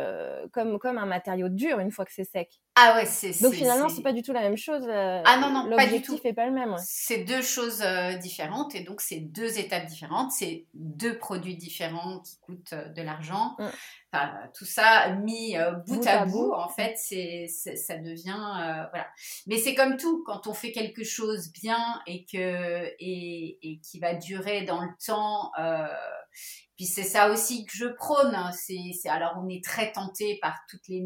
comme, comme un matériau dur une fois que c'est sec. Ah ouais, c'est Donc finalement, c'est pas du tout la même chose. ah non, non, pas du tout. n'est pas le même. C'est deux choses différentes et donc c'est deux étapes différentes. C'est deux produits différents qui coûtent de l'argent. Mmh tout ça mis euh, bout, à, bout, en fait, c'est, ça devient euh, voilà. Mais c'est comme tout, quand on fait quelque chose bien et que et, et qui va durer dans le temps. Euh, puis c'est ça aussi que je prône. Hein, c'est alors on est très tenté par toutes les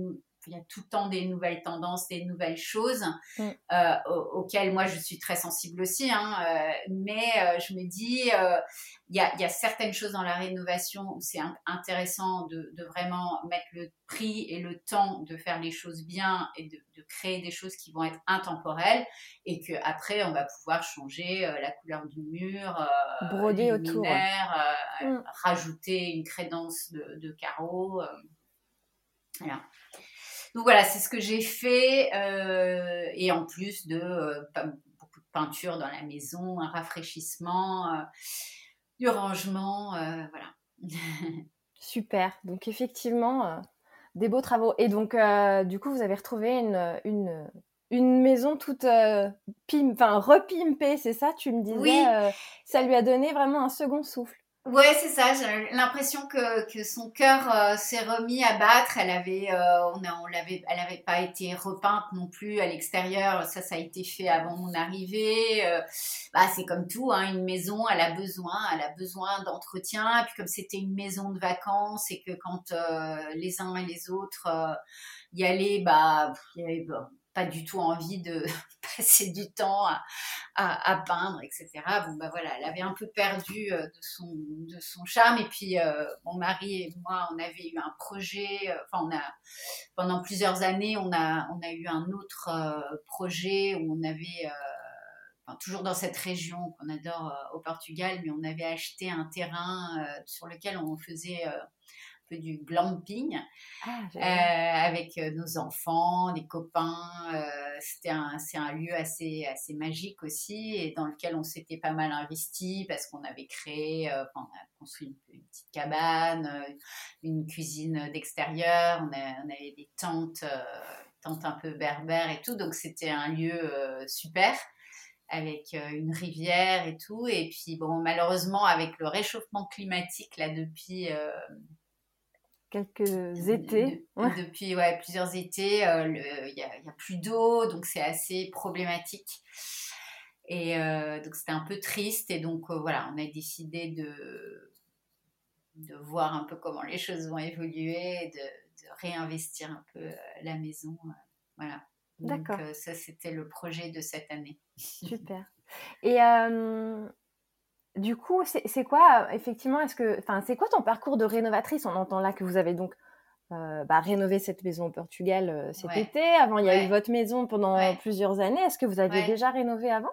il y a tout le temps des nouvelles tendances, des nouvelles choses mm. euh, auxquelles moi je suis très sensible aussi. Hein, euh, mais euh, je me dis, il y a, certaines choses dans la rénovation où c'est intéressant de, vraiment mettre le prix et le temps de faire les choses bien et de, créer des choses qui vont être intemporelles et que après on va pouvoir changer la couleur du mur, broder autour, mm. rajouter une crédence de, de carreaux. voilà. Donc voilà, c'est ce que j'ai fait. Euh, et en plus de euh, beaucoup de peinture dans la maison, un rafraîchissement, euh, du rangement, voilà. [LAUGHS] Super. Donc effectivement, des beaux travaux. Et donc, du coup, vous avez retrouvé une, une, une maison toute pim, enfin repimpée, c'est ça Tu me disais, ça lui a donné vraiment un second souffle. Ouais, c'est ça. J'ai l'impression que, que son cœur euh, s'est remis à battre. Elle avait, euh, on, a, on l'avait, elle n'avait pas été repeinte non plus à l'extérieur. Ça, ça a été fait avant mon arrivée. Euh, bah, c'est comme tout, hein, une maison, elle a besoin, elle a besoin d'entretien. Et puis comme c'était une maison de vacances et que quand les uns et les autres y allaient, bah, il y avait, bah, pas du tout envie de [LAUGHS] passer du temps à, peindre, etc. Bon, bah voilà, elle avait un peu perdu euh, de son, son charme. Et puis, euh, mon mari et moi, on avait eu un projet, euh, enfin, on a, pendant plusieurs années, on a, on a eu un autre projet où on avait, toujours dans cette région qu'on adore au Portugal, mais on avait acheté un terrain sur lequel on faisait peu du glamping ah, euh, avec euh, nos enfants, des copains. Euh, c'était un, c'est un lieu assez, assez magique aussi et dans lequel on s'était pas mal investi parce qu'on avait créé, on a construit une, petite cabane, une cuisine d'extérieur, on, on, avait des tentes, tentes un peu berbères et tout. Donc c'était un lieu super avec une rivière et tout. Et puis, bon, malheureusement, avec le réchauffement climatique, là, depuis, quelques étés. Depuis ouais, plusieurs étés, euh, il n'y a, a, plus d'eau, donc c'est assez problématique. Et euh, donc c'était un peu triste. Et donc euh, voilà, on a décidé de, de voir un peu comment les choses vont évoluer, de, de réinvestir un peu la maison. voilà. D'accord. ça, c'était le projet de cette année. Super. Et du coup, c'est quoi, effectivement, est-ce que, enfin, c'est quoi ton parcours de rénovatrice? On entend là que vous avez donc euh, bah, rénové cette maison au Portugal euh, cet été. Avant, il y a eu votre maison pendant plusieurs années. Est-ce que vous aviez déjà rénové avant?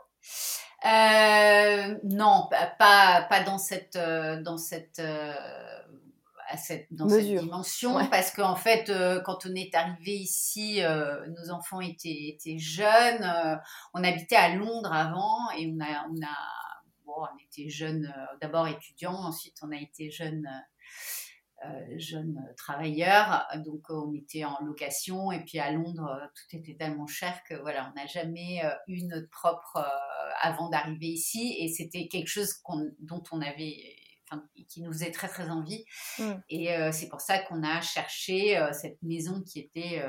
Euh, Non, pas, pas dans cette, dans cette, à cette, dans cette dimension, parce qu'en fait, quand on est arrivé ici, nos enfants étaient, étaient jeunes. on habitait à Londres avant et on a, on a on était jeunes, euh, d'abord étudiants, ensuite on a été jeunes, euh, euh, jeunes travailleurs, donc on était en location, et puis à Londres, tout était tellement cher que voilà, on n'a jamais eu notre propre avant d'arriver ici, et c'était quelque chose dont on avait qui nous faisait très très envie. Mm. Et c'est pour ça qu'on a cherché cette maison qui était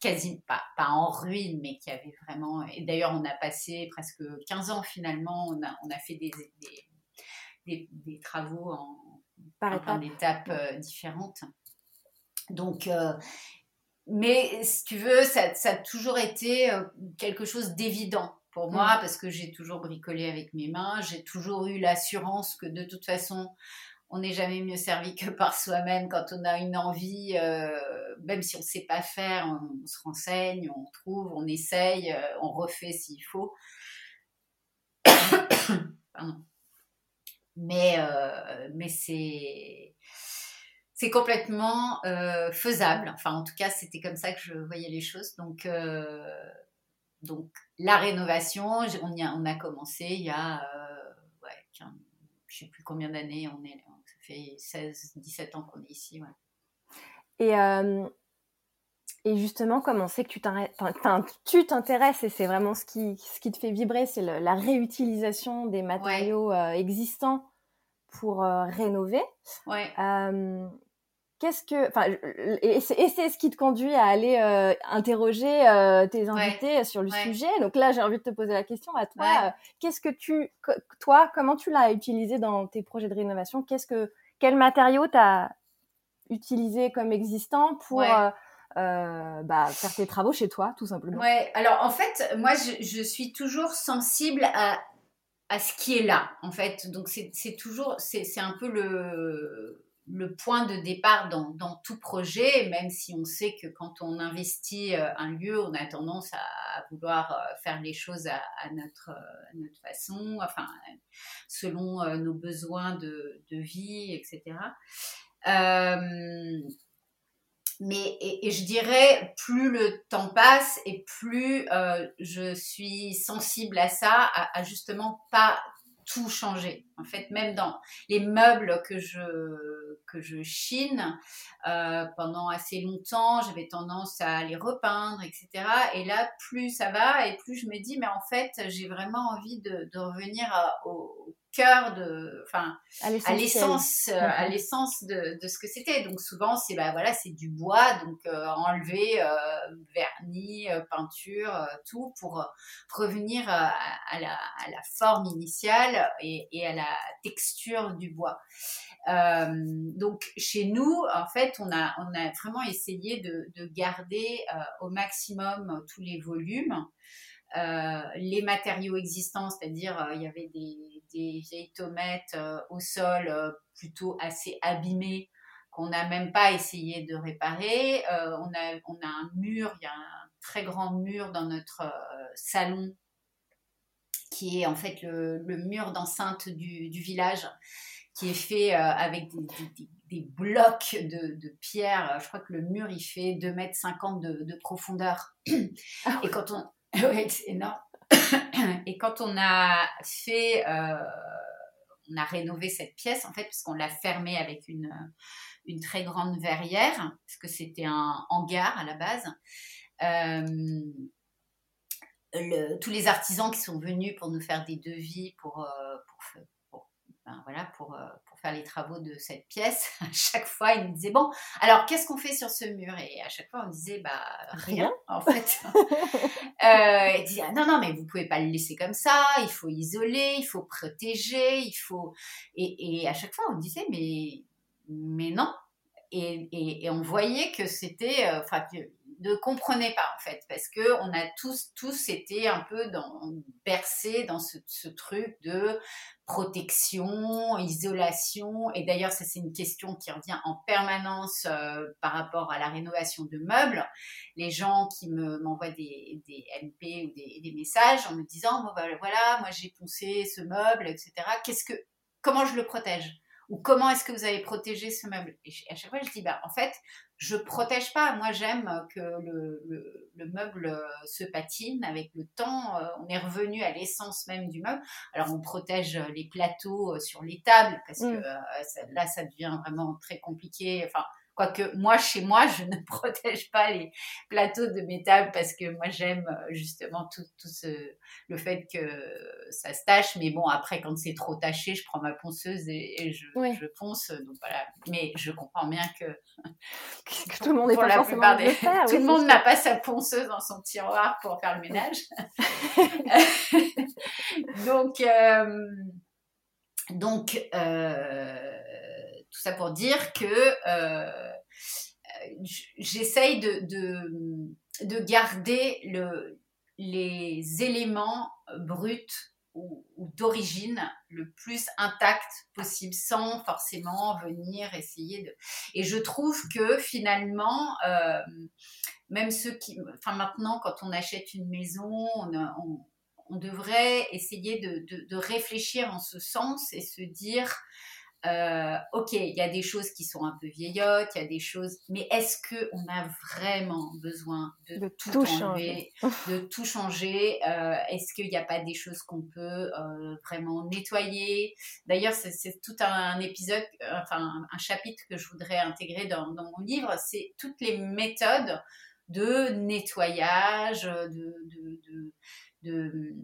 quasi pas, pas en ruine, mais qui avait vraiment. Et d'ailleurs, on a passé presque 15 ans finalement. On a, on a fait des, des, des, travaux en, Par plein d'étapes euh, différentes. Donc, euh, mais si tu veux, ça, ça a toujours été euh, quelque chose d'évident pour moi mm. parce que j'ai toujours bricolé avec mes mains. J'ai toujours eu l'assurance que de toute façon, on n'est jamais mieux servi que par soi-même quand on a une envie, euh, même si on ne sait pas faire, on, se renseigne, on trouve, on essaye, euh, on refait s'il faut. [COUGHS] Mais, euh, mais c'est c'est complètement faisable. Enfin, en tout cas, c'était comme ça que je voyais les choses. Donc, donc la rénovation, on, a, commencé il y a, ouais, je ne sais plus combien d'années on est, 16, 17 ans qu'on est ici. Et, euh, et justement, comment c'est que tu t'intéresses, et c'est vraiment ce qui, ce qui te fait vibrer, c'est la réutilisation des matériaux euh, existants pour euh, rénover. Ouais. Qu'est-ce que, enfin, et c'est ce qui te conduit à aller interroger tes invités sur le sujet? Donc là, j'ai envie de te poser la question à toi. Qu'est-ce que tu, toi, comment tu l'as utilisé dans tes projets de rénovation? Qu'est-ce que quel matériau tu as utilisé comme existant pour euh, euh, bah, faire tes travaux chez toi, tout simplement? Ouais, alors en fait, moi, je, suis toujours sensible à, à, ce qui est là, en fait. Donc, c'est toujours, c'est un peu le, le point de départ dans, tout projet, même si on sait que quand on investit euh, un lieu, on a tendance à, vouloir euh, faire les choses à, notre, à notre, façon, enfin, selon euh, nos besoins de, vie, etc. mais je dirais, plus le temps passe et plus je suis sensible à ça, à justement pas tout changer. En fait, même dans les meubles que je, que je chine, euh, pendant assez longtemps, j'avais tendance à les repeindre, etc. Et là, plus ça va et plus je me dis, mais en fait, j'ai vraiment envie de, revenir au, cœur de, enfin, à l'essence, euh, à l'essence de, de, ce que c'était. Donc souvent, c'est bah voilà, c'est du bois, donc euh, enlever euh, vernis, peinture, tout pour revenir à, la, à, la, forme initiale et, et, à la texture du bois. donc chez nous, en fait, on a, on a vraiment essayé de, de garder au maximum tous les volumes. Euh, les matériaux existants, c'est-à-dire euh, il y avait des, des vieilles tomates euh, au sol plutôt assez abîmées qu'on n'a même pas essayé de réparer. on, a, on a un mur, il y a un très grand mur dans notre salon qui est en fait le, le mur d'enceinte du, du, village qui est fait avec des, des, blocs de, de, pierre. Je crois que le mur, il fait 2,50 mètres de, de profondeur. Ah Et quand on, [LAUGHS] oui, c'est énorme. [COUGHS] Et quand on a fait, euh, on a rénové cette pièce, en fait, parce qu'on l'a fermée avec une, une très grande verrière, parce que c'était un hangar à la base. Euh, tous les artisans qui sont venus pour nous faire des devis euh, pour ben voilà, pour, faire les travaux de cette pièce, [LAUGHS] à chaque fois, il me disait bon, alors qu'est-ce qu'on fait sur ce mur? Et à chaque fois, on disait bah rien, en fait. [LAUGHS] [LAUGHS] euh, il disait ah, non non mais vous pouvez pas le laisser comme ça, il faut isoler, il faut protéger, il faut et, et à chaque fois on disait mais mais non. Et, et, et on voyait que c'était, euh, enfin, ne comprenait pas en fait, parce que on a tous, tous été un peu dans, bercés dans ce, truc de protection, isolation. Et d'ailleurs, ça c'est une question qui revient en permanence euh, par rapport à la rénovation de meubles. Les gens qui me m'envoient des, des, MP ou des, messages en me disant bah, voilà, moi j'ai poncé ce meuble, etc. Qu'est-ce que, comment je le protège? Ou comment est-ce que vous avez protégé ce meuble? Et à chaque fois, je dis, bah, en fait, je protège pas. Moi, j'aime que le, le, meuble euh, se patine avec le temps. Euh, on est revenu à l'essence même du meuble. Alors, on protège les plateaux euh, sur les tables parce que mmh. là, ça devient vraiment très compliqué. Enfin, Quoique moi, chez moi, je ne [LAUGHS] protège pas les plateaux de métal parce que moi, j'aime euh, justement tout, tout ce, le fait que ça se tâche. Mais bon, après, quand c'est trop taché, je prends ma ponceuse et, je, je, ponce. Donc voilà. Mais je comprends bien que, [LAUGHS] tout le monde n'est pas forcément des... faire, Tout le monde n'a pas sa ponceuse dans son tiroir pour faire le ménage. [LAUGHS] donc, euh, donc euh, tout ça pour dire que euh, j'essaye de, de, garder le, les éléments bruts ou, d'origine le plus intact possible sans forcément venir essayer de... Et je trouve que finalement, euh, même ceux qui... Enfin maintenant, quand on achète une maison, on, on, devrait essayer de, de, de, réfléchir en ce sens et se dire euh, ok, il y a des choses qui sont un peu vieillottes, il y a des choses, mais est-ce que on a vraiment besoin de, tout, changer, [LAUGHS] de tout changer euh, Est-ce qu'il n'y a pas des choses qu'on peut euh, vraiment nettoyer? D'ailleurs, c'est tout un épisode, enfin un chapitre que je voudrais intégrer dans, dans mon livre, c'est toutes les méthodes de nettoyage, de, de, de,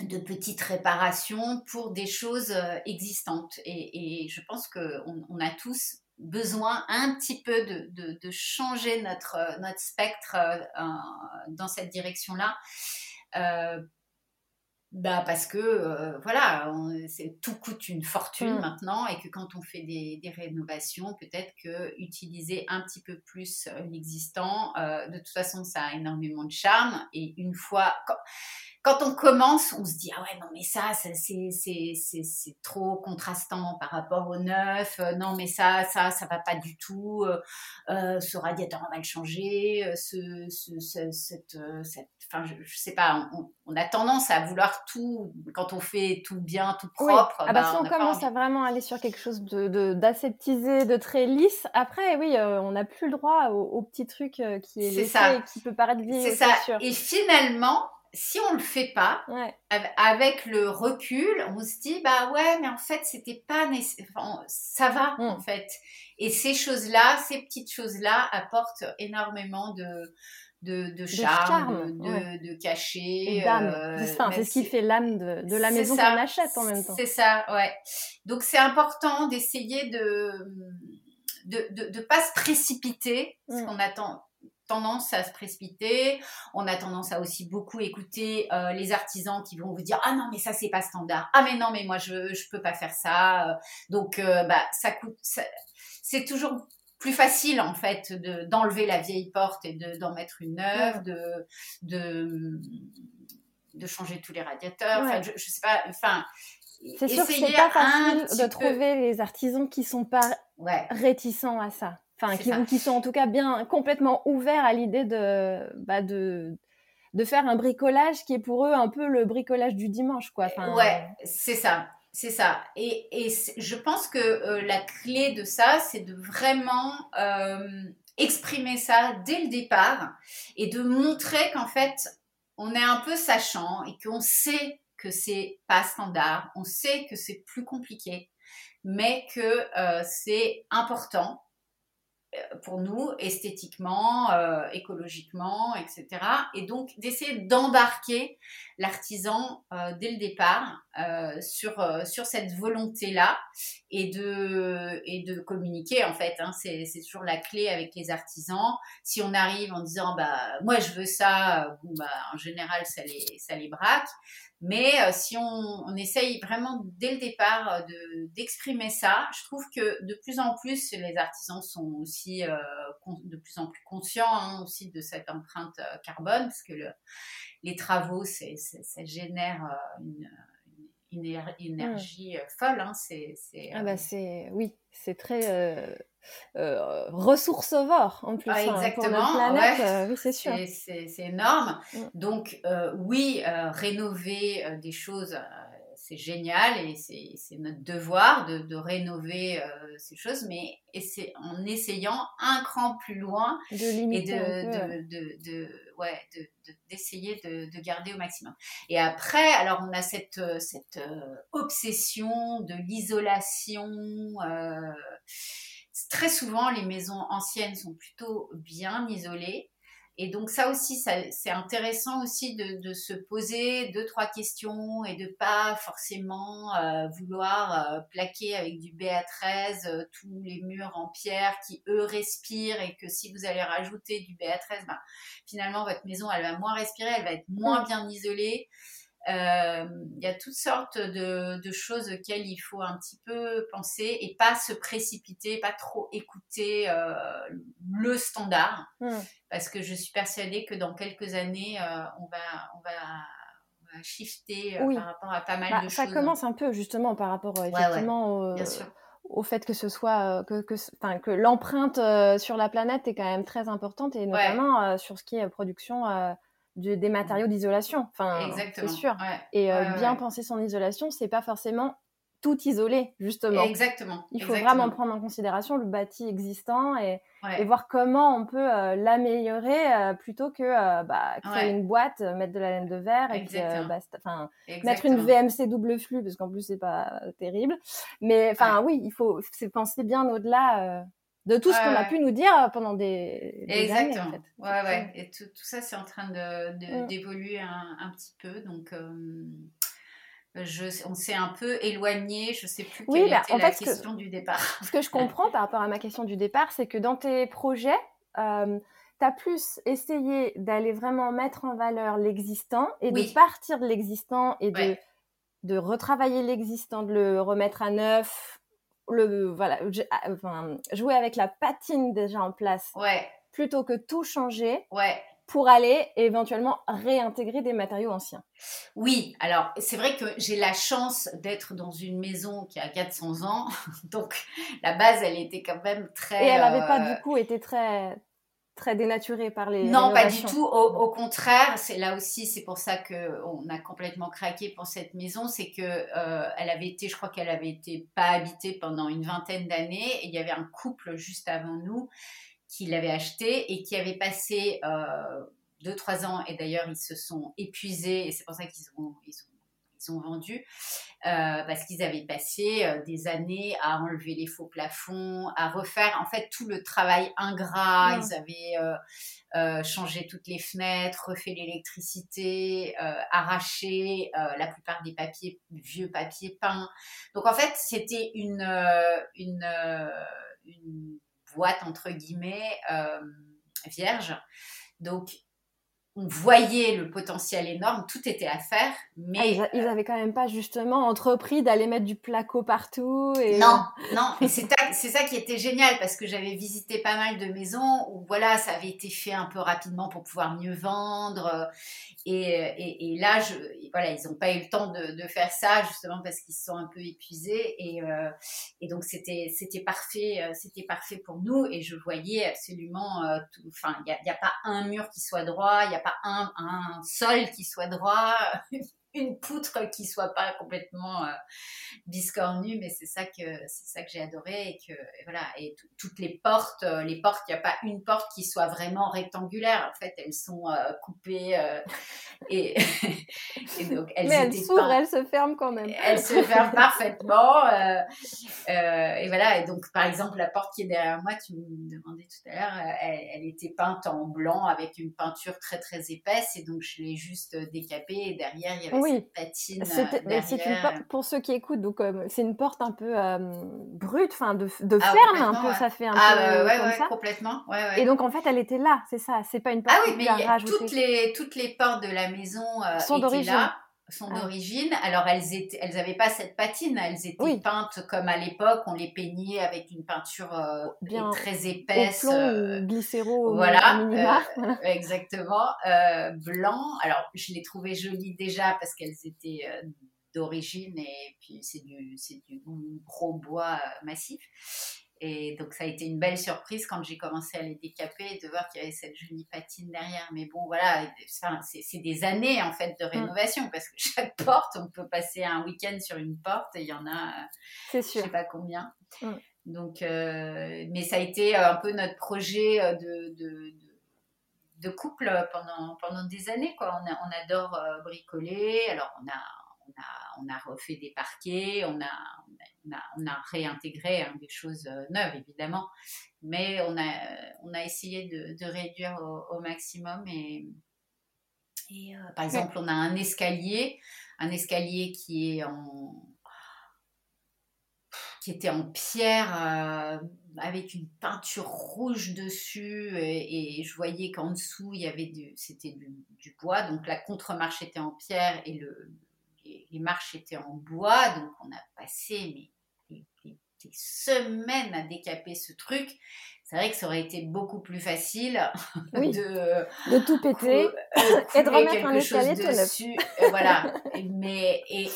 de petites réparations pour des choses euh, existantes. Et, je pense qu'on on a tous besoin un petit peu de, changer notre, euh, spectre euh, dans cette direction-là. Bah parce que voilà, tout coûte une fortune mm. maintenant et que quand on fait des, des rénovations, peut-être que utiliser un petit peu plus l'existant, de toute façon, ça a énormément de charme. Et une fois, quand on commence, on se dit ah ouais non mais ça, c'est c'est trop contrastant par rapport au neuf. Euh, non mais ça ça ça va pas du tout. Euh, euh, ce radiateur on va le changer. Ce, ce, cette, cette enfin je, sais pas. On, a tendance à vouloir tout quand on fait tout bien, tout propre. Ah bah, bah, si on, commence à vraiment aller sur quelque chose de d'aseptisé, de, très lisse, après oui on n'a plus le droit au, petit truc qui est, laissé et qui peut paraître vieilli. C'est ça. Et finalement si on le fait pas, avec le recul, on se dit bah ouais, mais en fait c'était pas nécessaire. ça va mm. en fait. Et ces choses-là, ces petites choses-là apportent énormément de de, charme, de, cachet. c'est ce qui fait l'âme de, la maison qu'on achète en même temps. C'est ça, ouais. Donc c'est important d'essayer de de ne pas se précipiter, parce mm. qu'on attend tendance à se précipiter. On a tendance à aussi beaucoup écouter euh, les artisans qui vont vous dire ah non mais ça c'est pas standard. Ah mais non mais moi je je peux pas faire ça. Donc euh, bah ça coûte. C'est toujours plus facile en fait de d'enlever la vieille porte et de d'en mettre une neuve, de de de changer tous les radiateurs. Enfin, je, je sais pas. Enfin. C'est sûr que c'est pas facile de trouver les artisans qui sont pas réticents à ça. Enfin, qui, qui, sont en tout cas bien complètement ouverts à l'idée de, bah, de, de faire un bricolage qui est pour eux un peu le bricolage du dimanche, quoi. Enfin, ouais, c'est ça. C'est ça. Et, et je pense que euh, la clé de ça, c'est de vraiment euh, exprimer ça dès le départ et de montrer qu'en fait, on est un peu sachant et qu'on sait que c'est pas standard, on sait que c'est plus compliqué, mais que euh, c'est important pour nous, esthétiquement, euh, écologiquement, etc. Et donc d'essayer d'embarquer l'artisan euh, dès le départ sur, sur cette volonté-là et de, et de communiquer en fait. Hein, c'est, toujours la clé avec les artisans. Si on arrive en disant bah moi je veux ça, bon, bah, en général ça les, ça les braque. Mais euh, si on, on, essaye vraiment dès le départ euh, de, d'exprimer ça, je trouve que de plus en plus les artisans sont aussi euh, de plus en plus conscients hein, aussi de cette empreinte carbone, parce que le, les travaux, c'est, ça génère une, une, mmh. énergie folle. Hein, c'est, ah bah c'est, oui, c'est très euh, ressourcevore en plus. Ah, hein, exactement. Euh, oui, c'est sûr. C'est énorme. Mm. Donc, euh, oui, rénover des choses, c'est génial et c'est notre devoir de, de rénover ces choses, mais c'est en essayant un cran plus loin de et de, de, de, ouais, d'essayer de, de, garder au maximum. Et après, alors on a cette, cette obsession de l'isolation très souvent, les maisons anciennes sont plutôt bien isolées. Et donc ça aussi, c'est intéressant aussi de, se poser deux, trois questions et de pas forcément euh, vouloir euh, plaquer avec du BA13 euh, tous les murs en pierre qui, eux, respirent et que si vous allez rajouter du BA13, ben, finalement, votre maison, elle va moins respirer, elle va être moins bien isolée. Euh, il y a toutes sortes de, choses auxquelles il faut un petit peu penser et pas se précipiter, pas trop écouter euh, le standard, hmm. parce que je suis persuadée que dans quelques années, euh, on va, on va shifter par rapport à pas mal bah, de ça choses. Ça commence un peu justement par rapport effectivement Au, fait que ce soit que, que, que l'empreinte sur la planète est quand même très importante et notamment sur ce qui est production des matériaux d'isolation. Enfin, c'est sûr. Et euh, bien penser son isolation, c'est pas forcément tout isolé, justement. Exactement. Il faut vraiment prendre en considération le bâti existant et, voir comment on peut euh, l'améliorer euh, plutôt que bah, créer une boîte, mettre de la laine de verre et bah, mettre une VMC double flux parce qu'en plus c'est pas terrible. Mais enfin oui, il faut penser bien au-delà de tout ce qu'on a pu nous dire pendant des, Exactement. années. En fait. Ouais, ouais. Et tout, tout ça, c'est en train mm. d'évoluer un, un, petit peu. Donc, euh, je, on s'est un peu éloigné. Je sais plus quelle bah, était la question du départ. [LAUGHS] Ce que je comprends par rapport à ma question du départ, c'est que dans tes projets, euh, tu as plus essayé d'aller vraiment mettre en valeur l'existant et de partir de l'existant et de, de retravailler l'existant, de le remettre à neuf, le voilà, ah, enfin, jouer avec la patine déjà en place, ouais. plutôt que tout changer. Ouais. Pour aller éventuellement réintégrer des matériaux anciens. Oui, alors c'est vrai que j'ai la chance d'être dans une maison qui a 400 ans, [LAUGHS] donc la base elle était quand même très. Et elle n'avait pas du coup été très très dénaturée par les. Non, pas du tout. Au, contraire, c'est là aussi, c'est pour ça que on a complètement craqué pour cette maison, c'est que euh, elle avait été, je crois qu'elle avait été pas habitée pendant une vingtaine d'années. Et il y avait un couple juste avant nous qui l'avait achetée et qui avait passé euh, deux trois ans. Et d'ailleurs, ils se sont épuisés. Et c'est pour ça qu'ils ont, ils ont ils ont vendu parce qu'ils avaient passé des années à enlever les faux plafonds, à refaire en fait tout le travail ingrat. Ils avaient changé toutes les fenêtres, refait l'électricité, arraché la plupart des papiers, vieux papiers peints. Donc en fait, c'était une, une, une boîte entre guillemets vierge. Donc on voyait le potentiel énorme, tout était à faire, mais ah, ils, n'avaient quand même pas justement entrepris d'aller mettre du placo partout. Et... Non, [LAUGHS] non, et c'est ça qui était génial parce que j'avais visité pas mal de maisons où voilà, ça avait été fait un peu rapidement pour pouvoir mieux vendre, et, là, je, voilà, ils n'ont pas eu le temps de, faire ça justement parce qu'ils se sont un peu épuisés, et, euh, donc c'était c'était parfait, euh, c'était parfait pour nous, et je voyais absolument, euh, enfin, il n'y a, a, pas un mur qui soit droit, il n'y a pas un, un sol qui soit droit, une poutre qui soit pas complètement euh, biscornue, mais c'est ça que c'est ça que j'ai adoré et que voilà et toutes les portes, euh, les portes, il n'y a pas une porte qui soit vraiment rectangulaire. En fait, elles sont euh, coupées [LAUGHS] et, donc elles mais elles s'ouvrent, elles se ferment quand même. Elles se ferment parfaitement et voilà. Et donc par exemple la porte qui est derrière moi, tu me demandais tout à l'heure, elle, elle, était peinte en blanc avec une peinture très très épaisse et donc je l'ai juste décapée et derrière il y avait oui. patine une pour ceux qui écoutent, donc euh, c'est une porte un peu euh, brute, enfin de, de ah, ferme un peu, ça fait un ah, peu ouais, comme ça. complètement. Et donc en fait, elle était là, c'est ça. C'est pas une porte. Ah oui, mais toutes les toutes les portes de la maison euh, sont d'origine sont ah. d'origine. Alors elles étaient, elles avaient pas cette patine, elles étaient peintes comme à l'époque, on les peignait avec une peinture euh, Bien très épaisse, au euh, glycéro, voilà, euh, exactement, blanc. Alors je les trouvais jolies déjà parce qu'elles étaient d'origine et puis c'est du c'est du gros bois massif. Et donc, ça a été une belle surprise quand j'ai commencé à les décaper de voir qu'il y avait cette jolie patine derrière. Mais bon, voilà, c'est des années en fait de mm. rénovation parce que [LAUGHS] chaque porte, on peut passer un week-end sur une porte et il y en a, je sais pas combien. Mm. Donc, euh, mais ça a été un peu notre projet euh, de, de, de, couple pendant, pendant des années. Quoi. On, on adore euh, bricoler. Alors, on a, on a, on a refait des parquets, on a, on a, réintégré hein, des choses euh, neuves, évidemment, mais on a, on a essayé de, réduire au, maximum. Et, euh, par exemple, on a un escalier, un escalier qui est en qui était en pierre euh, avec une peinture rouge dessus et, je voyais qu'en dessous il y avait du c'était du, du, bois. Donc la contre-marche était en pierre et le, les, marches étaient en bois. Donc on a passé mais des semaines à décaper ce truc. C'est vrai que ça aurait été beaucoup plus facile [LAUGHS] de, de tout péter euh, et de remettre un escalier dessus. Euh, voilà. Mais, et,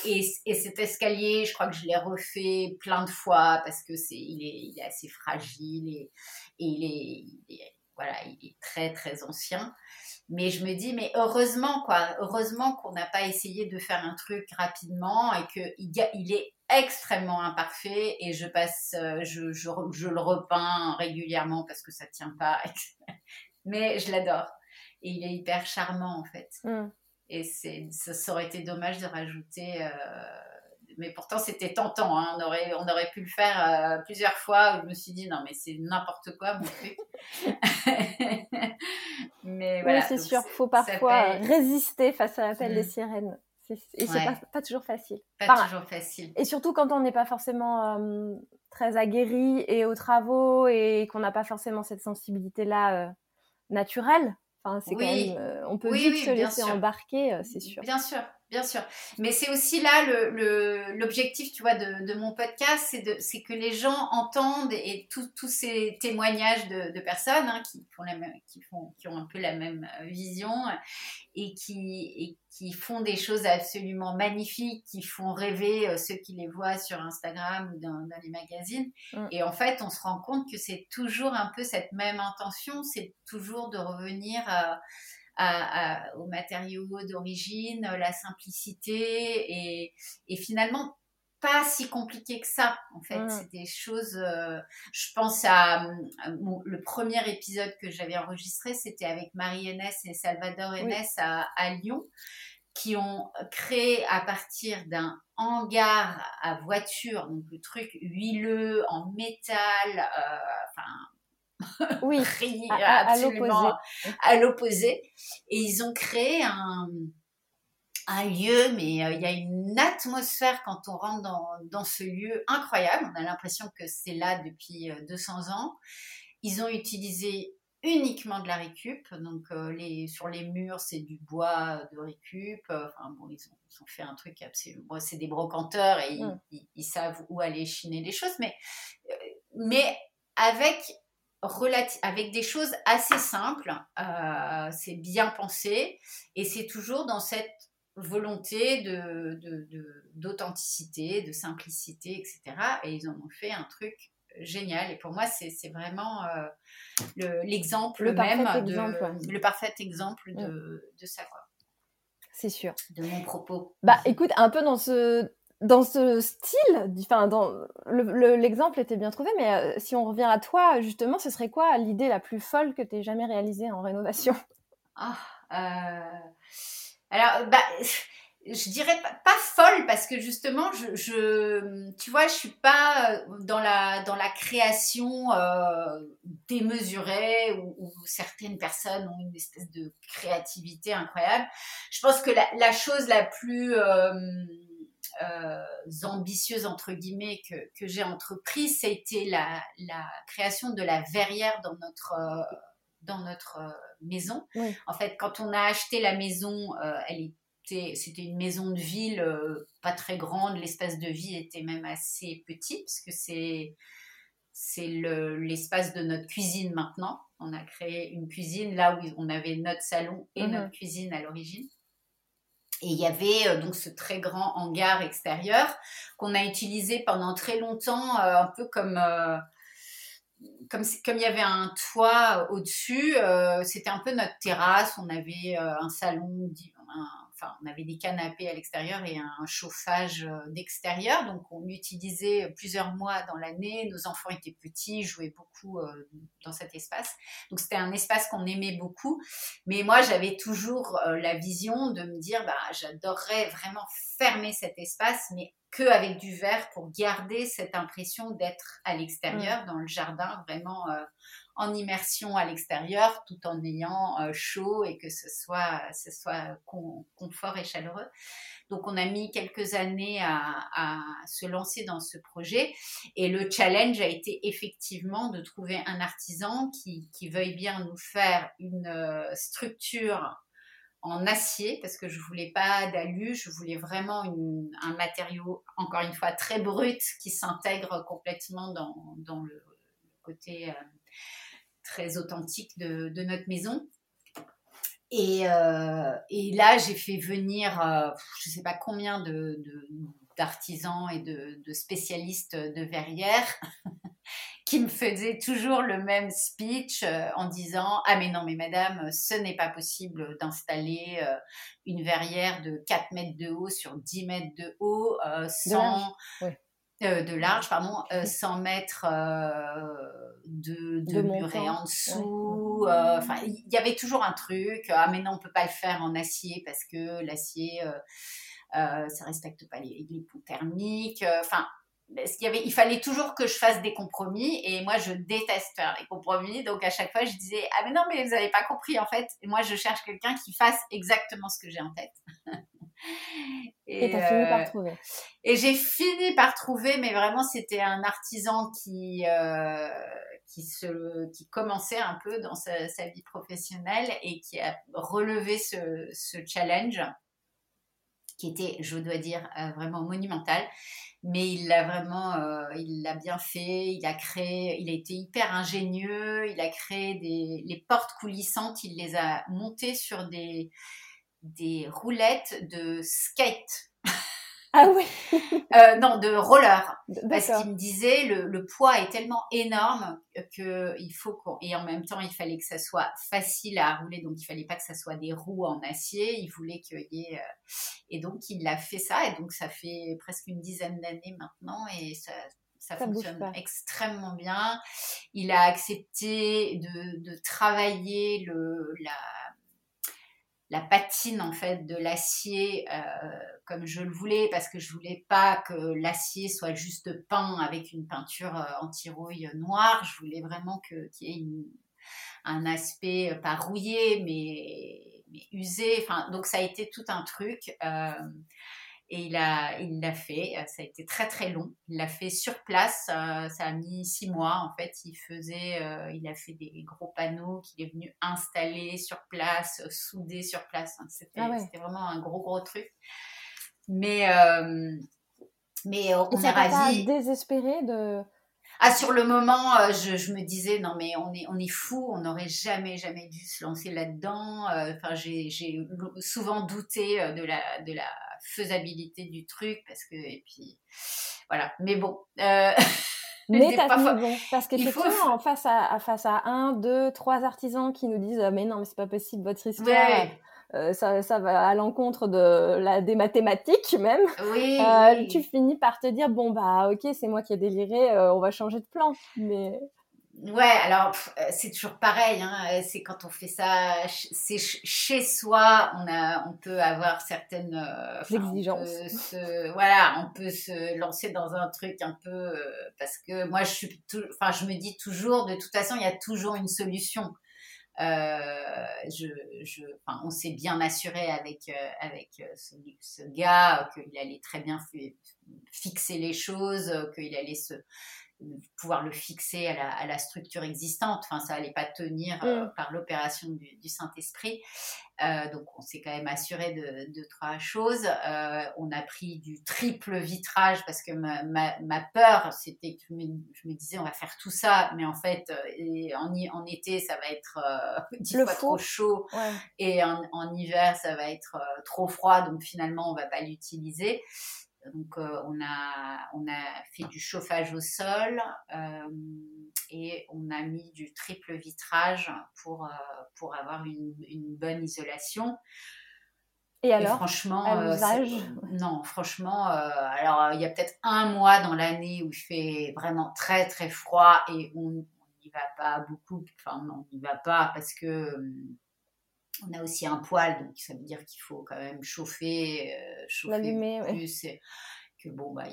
et, cet escalier, je crois que je l'ai refait plein de fois parce que c'est, il, est, il est assez fragile et, et il, est, voilà, il est très, très ancien. Mais je me dis, mais heureusement, quoi, heureusement qu'on n'a pas essayé de faire un truc rapidement et qu'il il est extrêmement imparfait et je passe, euh, je, je, je, le repeins régulièrement parce que ça tient pas. [LAUGHS] Mais je l'adore. Et il est hyper charmant en fait. Mm. Et c'est, ça, aurait été dommage de rajouter. Euh, mais pourtant, c'était tentant. Hein. On, aurait, on aurait pu le faire euh, plusieurs fois. Où je me suis dit, non, mais c'est n'importe quoi, mon truc. [LAUGHS] mais voilà. Oui, c'est sûr. Il faut parfois résister face à l'appel des mm. sirènes. Et c'est pas, pas, toujours facile. Pas toujours facile. Et surtout quand on n'est pas forcément euh, très aguerri et aux travaux et qu'on n'a pas forcément cette sensibilité-là euh, naturelle. Enfin, c'est quand même, euh, on peut vite se laisser embarquer, c'est sûr. Bien sûr, bien sûr. Mais c'est aussi là l'objectif, le, tu vois, de, de mon podcast, c'est que les gens entendent et tous ces témoignages de, de personnes hein, qui, font la même, qui, font, qui ont un peu la même vision et qui, et qui font des choses absolument magnifiques, qui font rêver euh, ceux qui les voient sur Instagram ou dans, les magazines. Mm. Et en fait, on se rend compte que c'est toujours un peu cette même intention, c'est toujours de revenir à, aux matériaux d'origine, la simplicité et, et finalement pas si compliqué que ça, en fait. Mm. C'est des choses. Euh, je pense à, le premier épisode que j'avais enregistré, c'était avec Marie Hennès et Salvador Hennès à, à, Lyon. qui ont créé à partir d'un hangar à voiture, donc le truc huileux en métal, enfin [LAUGHS] oui, à, absolument à l'opposé. Et ils ont créé un, un lieu, mais euh, il y a une atmosphère quand on rentre dans, dans ce lieu incroyable. On a l'impression que c'est là depuis 200 euh, ans. Ils ont utilisé uniquement de la récup. Donc, euh, les, sur les murs, c'est du bois de récup. Enfin, bon, ils ont, fait un truc absolument. Bon, c'est des brocanteurs et ils, mmh. savent où aller chiner les choses, mais, mais avec, avec des choses assez simples. c'est bien pensé et c'est toujours dans cette volonté d'authenticité, de, de, simplicité, etc. Et ils en ont fait un truc génial. Et pour moi, c'est vraiment euh, l'exemple le, même, de, le parfait exemple de, mm. de ça. C'est sûr. De mon propos. Bah écoute, un peu dans ce, dans ce style, enfin, l'exemple était bien trouvé, mais euh, si on revient à toi, justement, ce serait quoi l'idée la plus folle que tu aies jamais réalisée en rénovation? Ah, euh, alors, bah, je dirais pas, folle parce que justement, tu vois, je suis pas euh, dans la, dans la création démesurée où, certaines personnes ont une espèce de créativité incroyable. Je pense que la, chose la plus euh, ambitieuse entre guillemets que, que j'ai entreprise, ça a été la, la, création de la verrière dans notre dans notre maison. En fait, quand on a acheté la maison, euh, elle était, c'était une maison de ville euh, pas très grande. L'espace de vie était même assez petit parce que c'est c'est l'espace de notre cuisine maintenant. On a créé une cuisine là où on avait notre salon et mhm. notre cuisine à l'origine. Et il y avait euh, donc ce très grand hangar extérieur qu'on a utilisé pendant très longtemps, un peu comme comme, comme il y avait un toit au-dessus, euh, c'était un peu notre terrasse. On avait euh, un salon, enfin, on avait des canapés à l'extérieur et un chauffage euh, d'extérieur. Donc, on l'utilisait plusieurs mois dans l'année. Nos enfants étaient petits, jouaient beaucoup dans cet espace. Donc, c'était un espace qu'on aimait beaucoup. Mais moi, j'avais toujours la vision de me dire, bah, j'adorerais vraiment fermer cet espace, mais qu'avec du verre pour garder cette impression d'être à l'extérieur, mm. dans le jardin, vraiment euh, en immersion à l'extérieur, tout en ayant euh, chaud et que ce soit, ce soit confort et chaleureux. Donc on a mis quelques années à, se lancer dans ce projet et le challenge a été effectivement de trouver un artisan qui, qui veuille bien nous faire une euh, structure en acier parce que je voulais pas d'alu, je voulais vraiment un matériau, encore une fois, très brut qui s'intègre complètement dans, dans, le côté euh, très authentique de, notre maison. Et, euh, et là, j'ai fait venir, euh, je sais pas combien de, d'artisans et de, spécialistes de verrières [LAUGHS] qui me faisait toujours le même speech euh, en disant Ah, mais non, mais madame, ce n'est pas possible d'installer une verrière de 4 mètres de haut sur 10 mètres de haut sans. De large. pardon, 100 mètres de, de, en dessous. Enfin, il y avait toujours un truc. Ah, mais non, on peut pas le faire en acier parce que l'acier, ça respecte pas les, les ponts thermiques. Enfin, il, y avait, il fallait toujours que je fasse des compromis et moi je déteste faire des compromis donc à chaque fois je disais ah mais non mais vous n'avez pas compris en fait et moi je cherche quelqu'un qui fasse exactement ce que j'ai en tête [LAUGHS] et tu as fini par euh, trouver et j'ai fini par trouver mais vraiment c'était un artisan qui euh, qui se qui commençait un peu dans sa, sa, vie professionnelle et qui a relevé ce, ce challenge qui était je dois dire euh, vraiment monumental mais il l'a vraiment, euh, il l'a bien fait. Il a créé, il a été hyper ingénieux. Il a créé des les portes coulissantes. Il les a montées sur des des roulettes de skate. Ah oui [LAUGHS] euh, Non, de roller. Parce qu'il me disait, le, le, poids est tellement énorme que il faut qu'on... Et en même temps, il fallait que ça soit facile à rouler, donc il fallait pas que ça soit des roues en acier. Il voulait qu'il y ait... Euh, et donc, il a fait ça, et donc ça fait presque une dizaine d'années maintenant, et ça, ça, fonctionne extrêmement bien. Il a accepté de, de travailler le, la, la patine en fait de l'acier comme je le voulais parce que je voulais pas que l'acier soit juste peint avec une peinture anti-rouille noire. Je voulais vraiment que qu'il y ait un aspect pas rouillé mais, mais usé. Enfin, donc ça a été tout un truc. Et il l'a fait. Euh, ça a été très très long. Il l'a fait sur place. Euh, ça a mis six mois. En fait, il faisait, euh, il a fait des gros panneaux qu'il est venu installer sur place, souder sur place. Ah c'était, vraiment un gros gros truc. Mais mais on est ravis. désespéré de ah, sur le moment, je, je, me disais, non, mais on est, on est fou, on n'aurait jamais, jamais dû se lancer là-dedans. Enfin, j'ai, j'ai souvent douté de la, de la faisabilité du truc parce que et puis voilà. Mais bon euh, [LAUGHS] mais t'as bon parce que faut... en face à, face à un deux trois artisans qui nous disent euh, mais non mais c'est pas possible votre histoire euh, ça, ça, va à l'encontre de la des mathématiques même. Oui, tu finis par te dire bon bah ok c'est moi qui ai déliré on va changer de plan mais Ouais, alors euh, c'est toujours pareil. Hein, euh, c'est quand on fait ça, c'est chez soi, on a, on peut avoir certaines euh, exigences. voilà, on peut se lancer dans un truc un peu parce que moi je suis, enfin je me dis toujours, de toute façon il y a toujours une solution. je, je, enfin, on s'est bien assuré avec avec ce, ce gars qu'il allait très bien fixer les choses, qu'il allait se pouvoir le fixer à la, structure existante. Enfin, ça allait pas tenir euh, mm. par l'opération du, Saint-Esprit. Euh, donc, on s'est quand même assuré de, trois choses. Euh, on a pris du triple vitrage parce que ma, peur, c'était que je me, disais, on va faire tout ça, mais en fait, en, en, été, ça va être [LAUGHS] dix fois trop chaud, et en, en, hiver, ça va être trop froid. Donc, finalement, on va pas l'utiliser. Donc, euh, on, a, on a fait du chauffage au sol euh, et on a mis du triple vitrage pour, euh, pour avoir une, une, bonne isolation. Et alors? Franchement, non, franchement, alors il y a peut-être un mois dans l'année où il fait vraiment très très froid et on n'y va pas beaucoup. Enfin, non, on n'y va pas parce que on a aussi un poêle, donc ça veut dire qu'il faut quand même chauffer, euh, chauffer plus. Que bon, bah,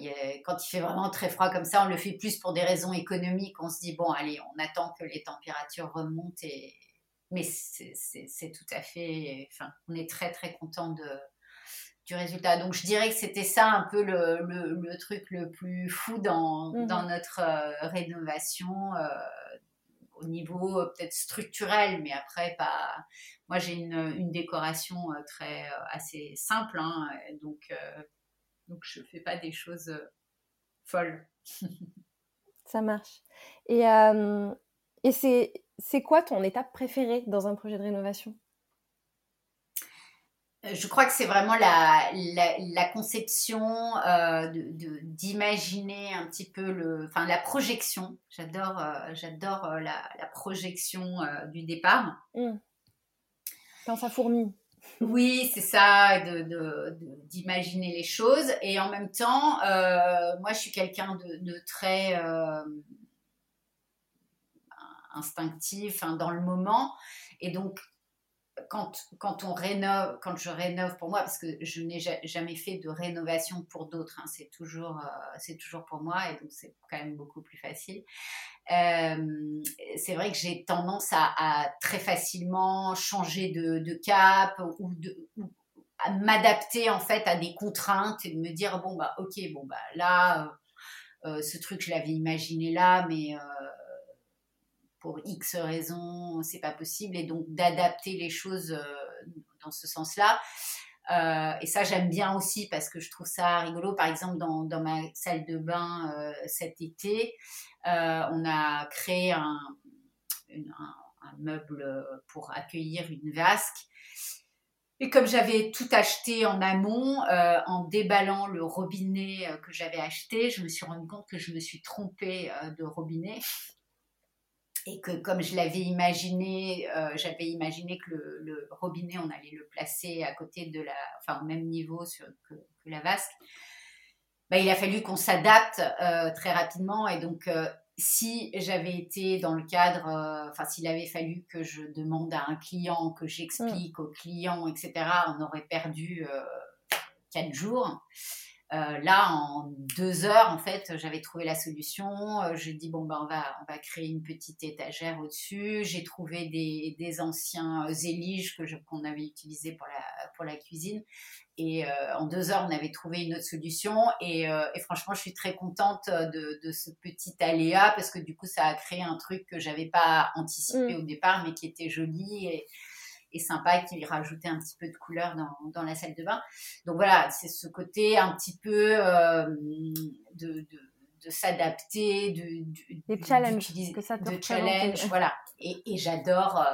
quand il fait vraiment très froid comme ça, on le fait plus pour des raisons économiques. On se dit, bon, allez, on attend que les températures remontent. Et... Mais c'est tout à fait. Enfin, on est très, très content de, du résultat. Donc, je dirais que c'était ça un peu le, le, truc le plus fou dans, mmh dans notre euh, rénovation. Euh, au niveau euh, peut-être structurel, mais après pas. Moi, j'ai une, une, décoration euh, très euh, assez simple, hein, donc donc je fais pas des choses folles. [LAUGHS] Ça marche. Et et c'est c'est quoi ton étape préférée dans un projet de rénovation? Je crois que c'est vraiment la, la, conception euh, d'imaginer un petit peu le, enfin la projection. J'adore, euh, j'adore euh, la, la, projection du départ. Mmh. Quand ça fourmille. Oui, c'est ça, d'imaginer de, les choses. Et en même temps, moi, je suis quelqu'un de, très instinctif hein, dans le moment. Et donc, quand, quand on rénove, quand je rénove pour moi, parce que je n'ai jamais fait de rénovation pour d'autres, hein, c'est toujours, euh, c'est toujours pour moi et donc c'est quand même beaucoup plus facile. Euh, c'est vrai que j'ai tendance à, très facilement changer de, cap ou, de, à m'adapter en fait à des contraintes et de me dire bon bah ok bon bah là euh, ce truc je l'avais imaginé là mais pour X raisons, c'est pas possible, et donc d'adapter les choses euh, dans ce sens-là. Euh, et ça, j'aime bien aussi parce que je trouve ça rigolo. Par exemple, dans, dans ma salle de bain euh, cet été, on a créé un, un, meuble pour accueillir une vasque. Et comme j'avais tout acheté en amont, en déballant le robinet que j'avais acheté, je me suis rendu compte que je me suis trompée de robinet et que comme je l'avais imaginé, euh, j'avais imaginé que le, robinet, on allait le placer à côté de la, enfin au même niveau que, la vasque. Bah, il a fallu qu'on s'adapte euh, très rapidement et donc euh, si j'avais été dans le cadre, enfin s'il avait fallu que je demande à un client, que j'explique au client, etc., on aurait perdu quatre jours. Euh, là, en deux heures, en fait, j'avais trouvé la solution. je dis bon ben on va on va créer une petite étagère au-dessus. J'ai trouvé des, des anciens éliges que qu'on avait utilisés pour la pour la cuisine. Et euh, en deux heures, on avait trouvé une autre solution. Et, euh, franchement, je suis très contente de, ce petit aléa parce que du coup, ça a créé un truc que j'avais pas anticipé mm. au départ, mais qui était joli et, sympa, qui rajoutait un petit peu de couleur dans, la salle de bain. Donc voilà, c'est ce côté un petit peu euh, de, s'adapter, de, de challenge, de challenge, voilà. Et, j'adore,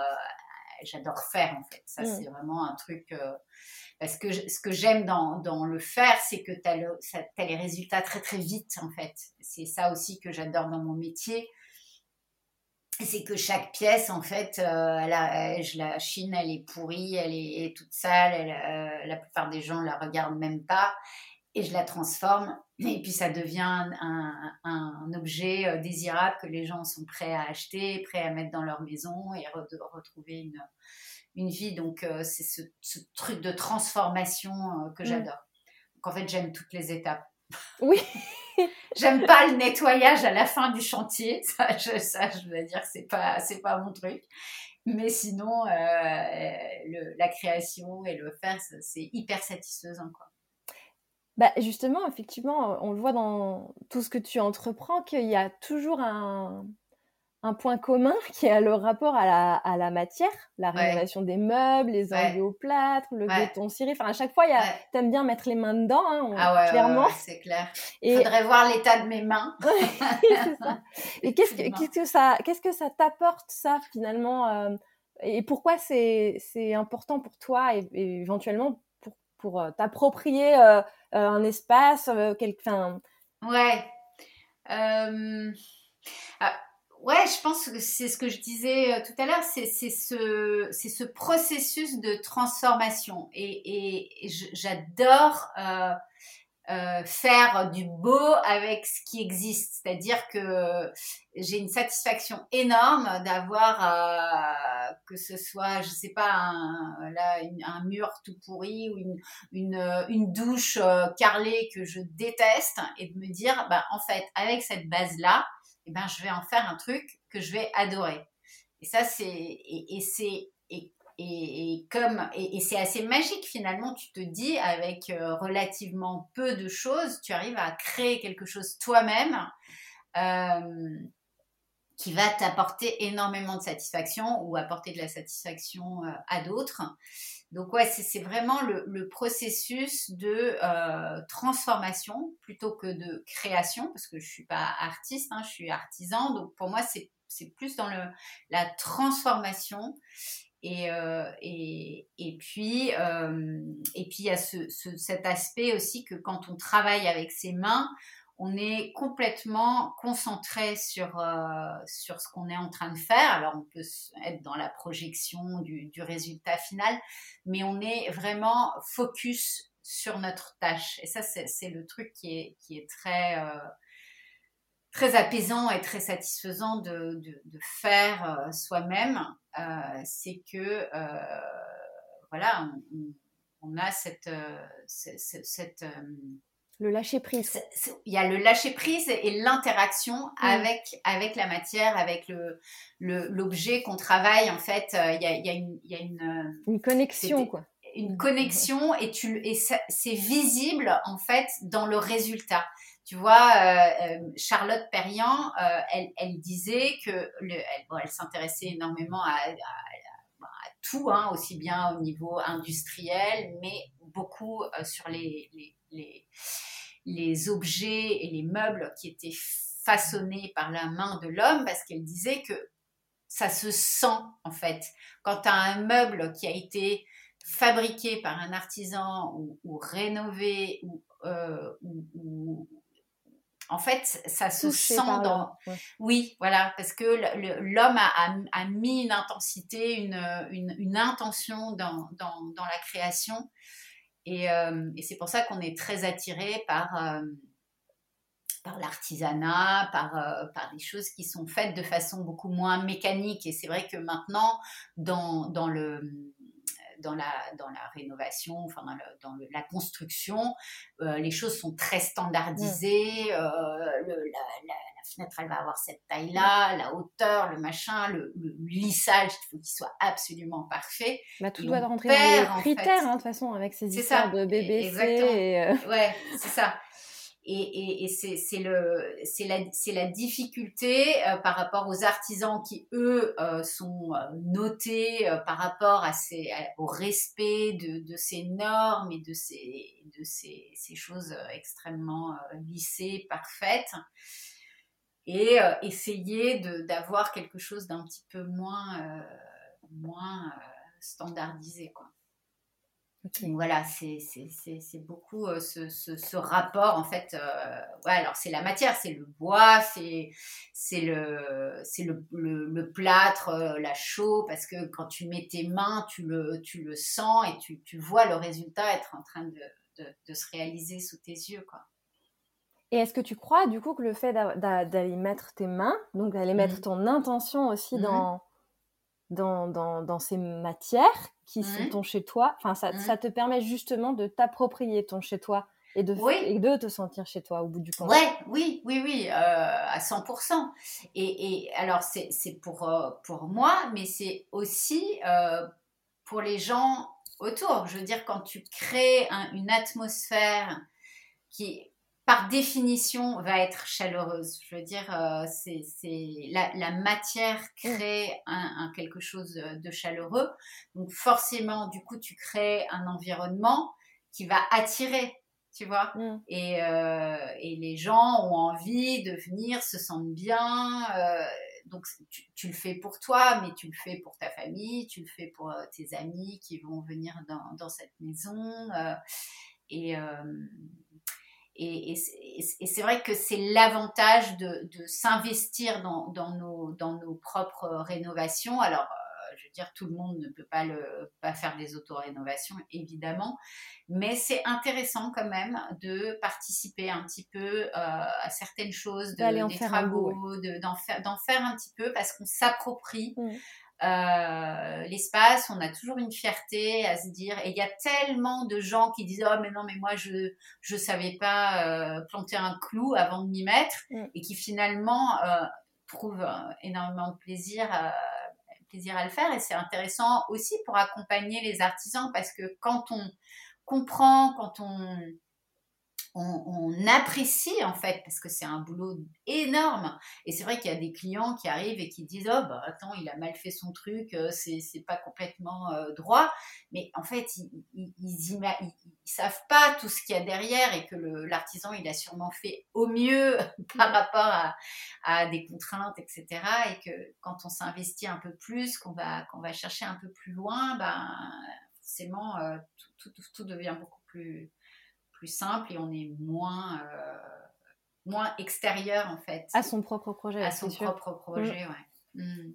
j'adore faire en fait. Ça, mm. c'est vraiment un truc parce que ce que j'aime dans, dans, le faire, c'est que tu as, les résultats très très vite en fait. C'est ça aussi que j'adore dans mon métier. C'est que chaque pièce, en fait, euh, elle a, je la chine, elle est pourrie, elle est, toute sale, euh, la plupart des gens la regardent même pas, et je la transforme, et puis ça devient un, un, objet euh, désirable que les gens sont prêts à acheter, prêts à mettre dans leur maison et retrouver une, une vie. Donc, euh, c'est ce, truc de transformation que mm. j'adore. Donc, en fait, j'aime toutes les étapes. Oui. [LAUGHS] j'aime pas le nettoyage à la fin du chantier. [LAUGHS] Ça, je, ça, je veux dire, c'est pas, c'est pas mon truc. Mais sinon, euh, la création et le faire, c'est hyper satisfaisant, quoi. Bah justement, effectivement, on le voit dans tout ce que tu entreprends, qu'il y a toujours un, un point commun [LAUGHS] qui est le rapport à la, à la matière, la rénovation des meubles, les enduits au plâtre, le béton ciré. Enfin, à chaque fois, il t'aimes bien mettre les mains dedans, hein, ah clairement. c'est clair. Il faudrait voir l'état de mes mains. [LAUGHS] ça. [LAUGHS] Et qu'est-ce que, qu'est-ce que ça, qu'est-ce que ça t'apporte, ça, finalement euh, Et pourquoi c'est, c'est important pour toi et, éventuellement pour, pour euh, t'approprier euh, un espace, quelqu'un Ouais. Ah, Ouais, je pense que c'est ce que je disais euh, tout à l'heure, c'est ce, ce processus de transformation. Et, j'adore euh, euh, faire du beau avec ce qui existe. C'est-à-dire que j'ai une satisfaction énorme d'avoir, que ce soit, je sais pas, un, là, un mur tout pourri ou une, une, une douche carrelée que je déteste et de me dire, bah, en fait, avec cette base-là, eh ben, je vais en faire un truc que je vais adorer. Et ça, c'est, et, c'est, et, et, comme, et, c'est assez magique finalement, tu te dis, avec euh, relativement peu de choses, tu arrives à créer quelque chose toi-même euh, qui va t'apporter énormément de satisfaction ou apporter de la satisfaction euh, à d'autres. Donc ouais, c'est vraiment le, processus de euh, transformation plutôt que de création, parce que je suis pas artiste, hein, je suis artisan. Donc pour moi, c'est plus dans le, la transformation. Et, euh, et, et, puis, euh, et puis il y a ce, cet aspect aussi que quand on travaille avec ses mains, on est complètement concentré sur, euh, sur ce qu'on est en train de faire. Alors, on peut être dans la projection du, résultat final, mais on est vraiment focus sur notre tâche. Et ça, c'est le truc qui est, qui est très, euh, très apaisant et très satisfaisant de, de, faire euh, soi-même. c'est que, voilà, on, a cette, cette le lâcher prise. Il y a le lâcher prise et l'interaction mm. avec, avec la matière, avec le, l'objet qu'on travaille. En fait, euh, il y a, il y a une, il y a une, euh, une connexion, quoi. Une connexion et, tu, et c'est visible, en fait, dans le résultat. Tu vois, euh, Charlotte Perriand, elle, elle, disait que le, elle, bon, elle s'intéressait énormément à, à, tout, hein, aussi bien au niveau industriel, mais beaucoup sur les, les, objets et les meubles qui étaient façonnés par la main de l'homme parce qu'elle disait que ça se sent en fait. Quand tu as un meuble qui a été fabriqué par un artisan ou, rénové euh, ou, en fait, ça se sent dans. Oui, voilà, parce que l'homme a, mis une intensité, une, intention dans, dans, la création euh, et, c'est pour ça qu'on est très attiré par, euh, par l'artisanat, par, euh, par des choses qui sont faites de façon beaucoup moins mécanique. Et c'est vrai que maintenant, dans, dans le dans la, dans la rénovation, enfin dans, la construction, euh, les choses sont très standardisées. Euh, la, fenêtre, elle va avoir cette taille-là, la hauteur, le machin, le, lissage, il faut qu'il soit absolument parfait. Bah, tout doit rentrer dans les critères, hein, de toute façon, avec ces histoires de BBC. Et, Ouais, c'est ça. Et, c'est la, la difficulté euh, par rapport aux artisans qui, eux, euh, sont euh, notés par rapport à ces, au respect de, de, ces normes et de ces, de ces, ces choses extrêmement lissées, parfaites. Et essayer d'avoir quelque chose d'un petit peu moins, moins standardisé. Quoi voilà, c'est beaucoup euh, ce, ce, rapport en fait. Euh, ouais, alors c'est la matière, c'est le bois, c'est le, le, le, plâtre, euh, la chaux, parce que quand tu mets tes mains, tu le, tu le sens et tu, tu vois le résultat être en train de, de, de se réaliser sous tes yeux. Quoi. Et est-ce que tu crois du coup que le fait d'aller mettre tes mains, donc d'aller mettre mmh. ton intention aussi mmh. dans, dans, dans, dans, ces matières qui sont mmh. ton chez toi. Enfin, ça, ça, te permet justement de t'approprier ton chez toi et de, et de te sentir chez toi au bout du compte. Ouais, oui, oui, oui, euh, à 100%. Et, et alors, c'est pour, euh, pour moi, mais c'est aussi euh, pour les gens autour. Je veux dire, quand tu crées une atmosphère qui par définition, va être chaleureuse. Je veux dire, euh, c'est la, la, matière crée un, quelque chose de chaleureux. Donc forcément, du coup, tu crées un environnement qui va attirer, tu vois. Mm. Et, euh, et, les gens ont envie de venir, se sentent bien. Euh, donc tu, tu, le fais pour toi, mais tu le fais pour ta famille, tu le fais pour tes amis qui vont venir dans, dans cette maison. et et, c'est vrai que c'est l'avantage de, s'investir dans, nos, dans nos propres rénovations. Alors, euh, je veux dire, tout le monde ne peut pas, le, pas faire des auto-rénovations, évidemment, mais c'est intéressant quand même de participer un petit peu euh, à certaines choses, de, des travaux, d'en faire, faire, un petit peu parce qu'on s'approprie. Mmh. Euh, l'espace, on a toujours une fierté à se dire, et il y a tellement de gens qui disent, oh mais non, mais moi je je savais pas euh, planter un clou avant de m'y mettre, mm. et qui finalement euh, trouvent énormément de plaisir à, plaisir à le faire, et c'est intéressant aussi pour accompagner les artisans, parce que quand on comprend, quand on on, apprécie en fait parce que c'est un boulot énorme. Et c'est vrai qu'il y a des clients qui arrivent et qui disent oh bah attends il a mal fait son truc euh, c'est pas complètement euh, droit. Mais en fait ils ils, ils, savent pas tout ce qu'il y a derrière et que l'artisan il a sûrement fait au mieux [LAUGHS] par rapport à, à des contraintes etc et que quand on s'investit un peu plus qu'on va qu'on va chercher un peu plus loin ben forcément euh, tout, tout, tout devient beaucoup plus plus simple et on est moins, euh, moins extérieur en fait. À son propre projet. À son propre projet, mm. ouais. Mm.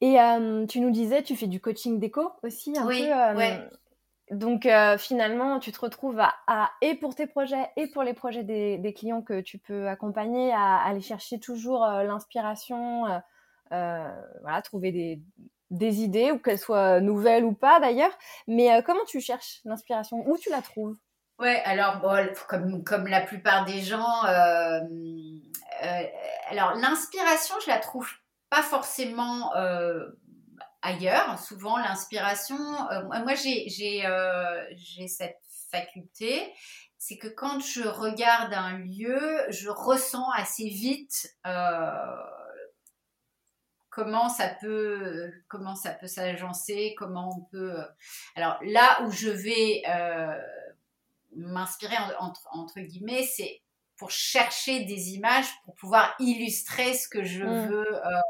Et euh, tu nous disais, tu fais du coaching déco aussi un oui, peu. Euh, donc finalement, tu te retrouves à, et pour tes projets et pour les projets des, des clients que tu peux accompagner, à, aller chercher toujours l'inspiration, voilà, trouver des, des idées, ou qu'elles soient nouvelles ou pas d'ailleurs. Mais euh, comment tu cherches l'inspiration? Où tu la trouves? Ouais, alors bon, comme, comme la plupart des gens, euh, euh, alors l'inspiration, je la trouve pas forcément ailleurs. Souvent, l'inspiration, moi j'ai j'ai cette faculté, c'est que quand je regarde un lieu, je ressens assez vite comment ça peut comment ça peut s'agencer, comment on peut. Euh, alors là où je vais euh, m'inspirer entre, entre guillemets, c'est pour chercher des images pour pouvoir illustrer ce que je mm. veux euh,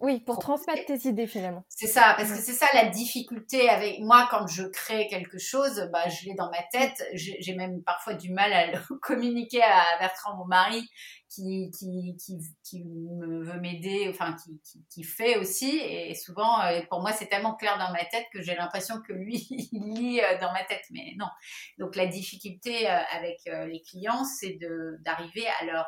oui, pour transmettre tes idées finalement. C'est ça, parce que c'est ça la difficulté avec moi quand je crée quelque chose, bah, je l'ai dans ma tête. J'ai même parfois du mal à le [LAUGHS] communiquer à Bertrand, mon mari, qui, qui, qui, qui me veut m'aider, enfin qui, qui, qui, fait aussi. Et souvent, euh, pour moi, c'est tellement clair dans ma tête que j'ai l'impression que lui, [LAUGHS] il lit euh, dans ma tête. Mais non. Donc la difficulté euh, avec les clients, c'est d'arriver à leur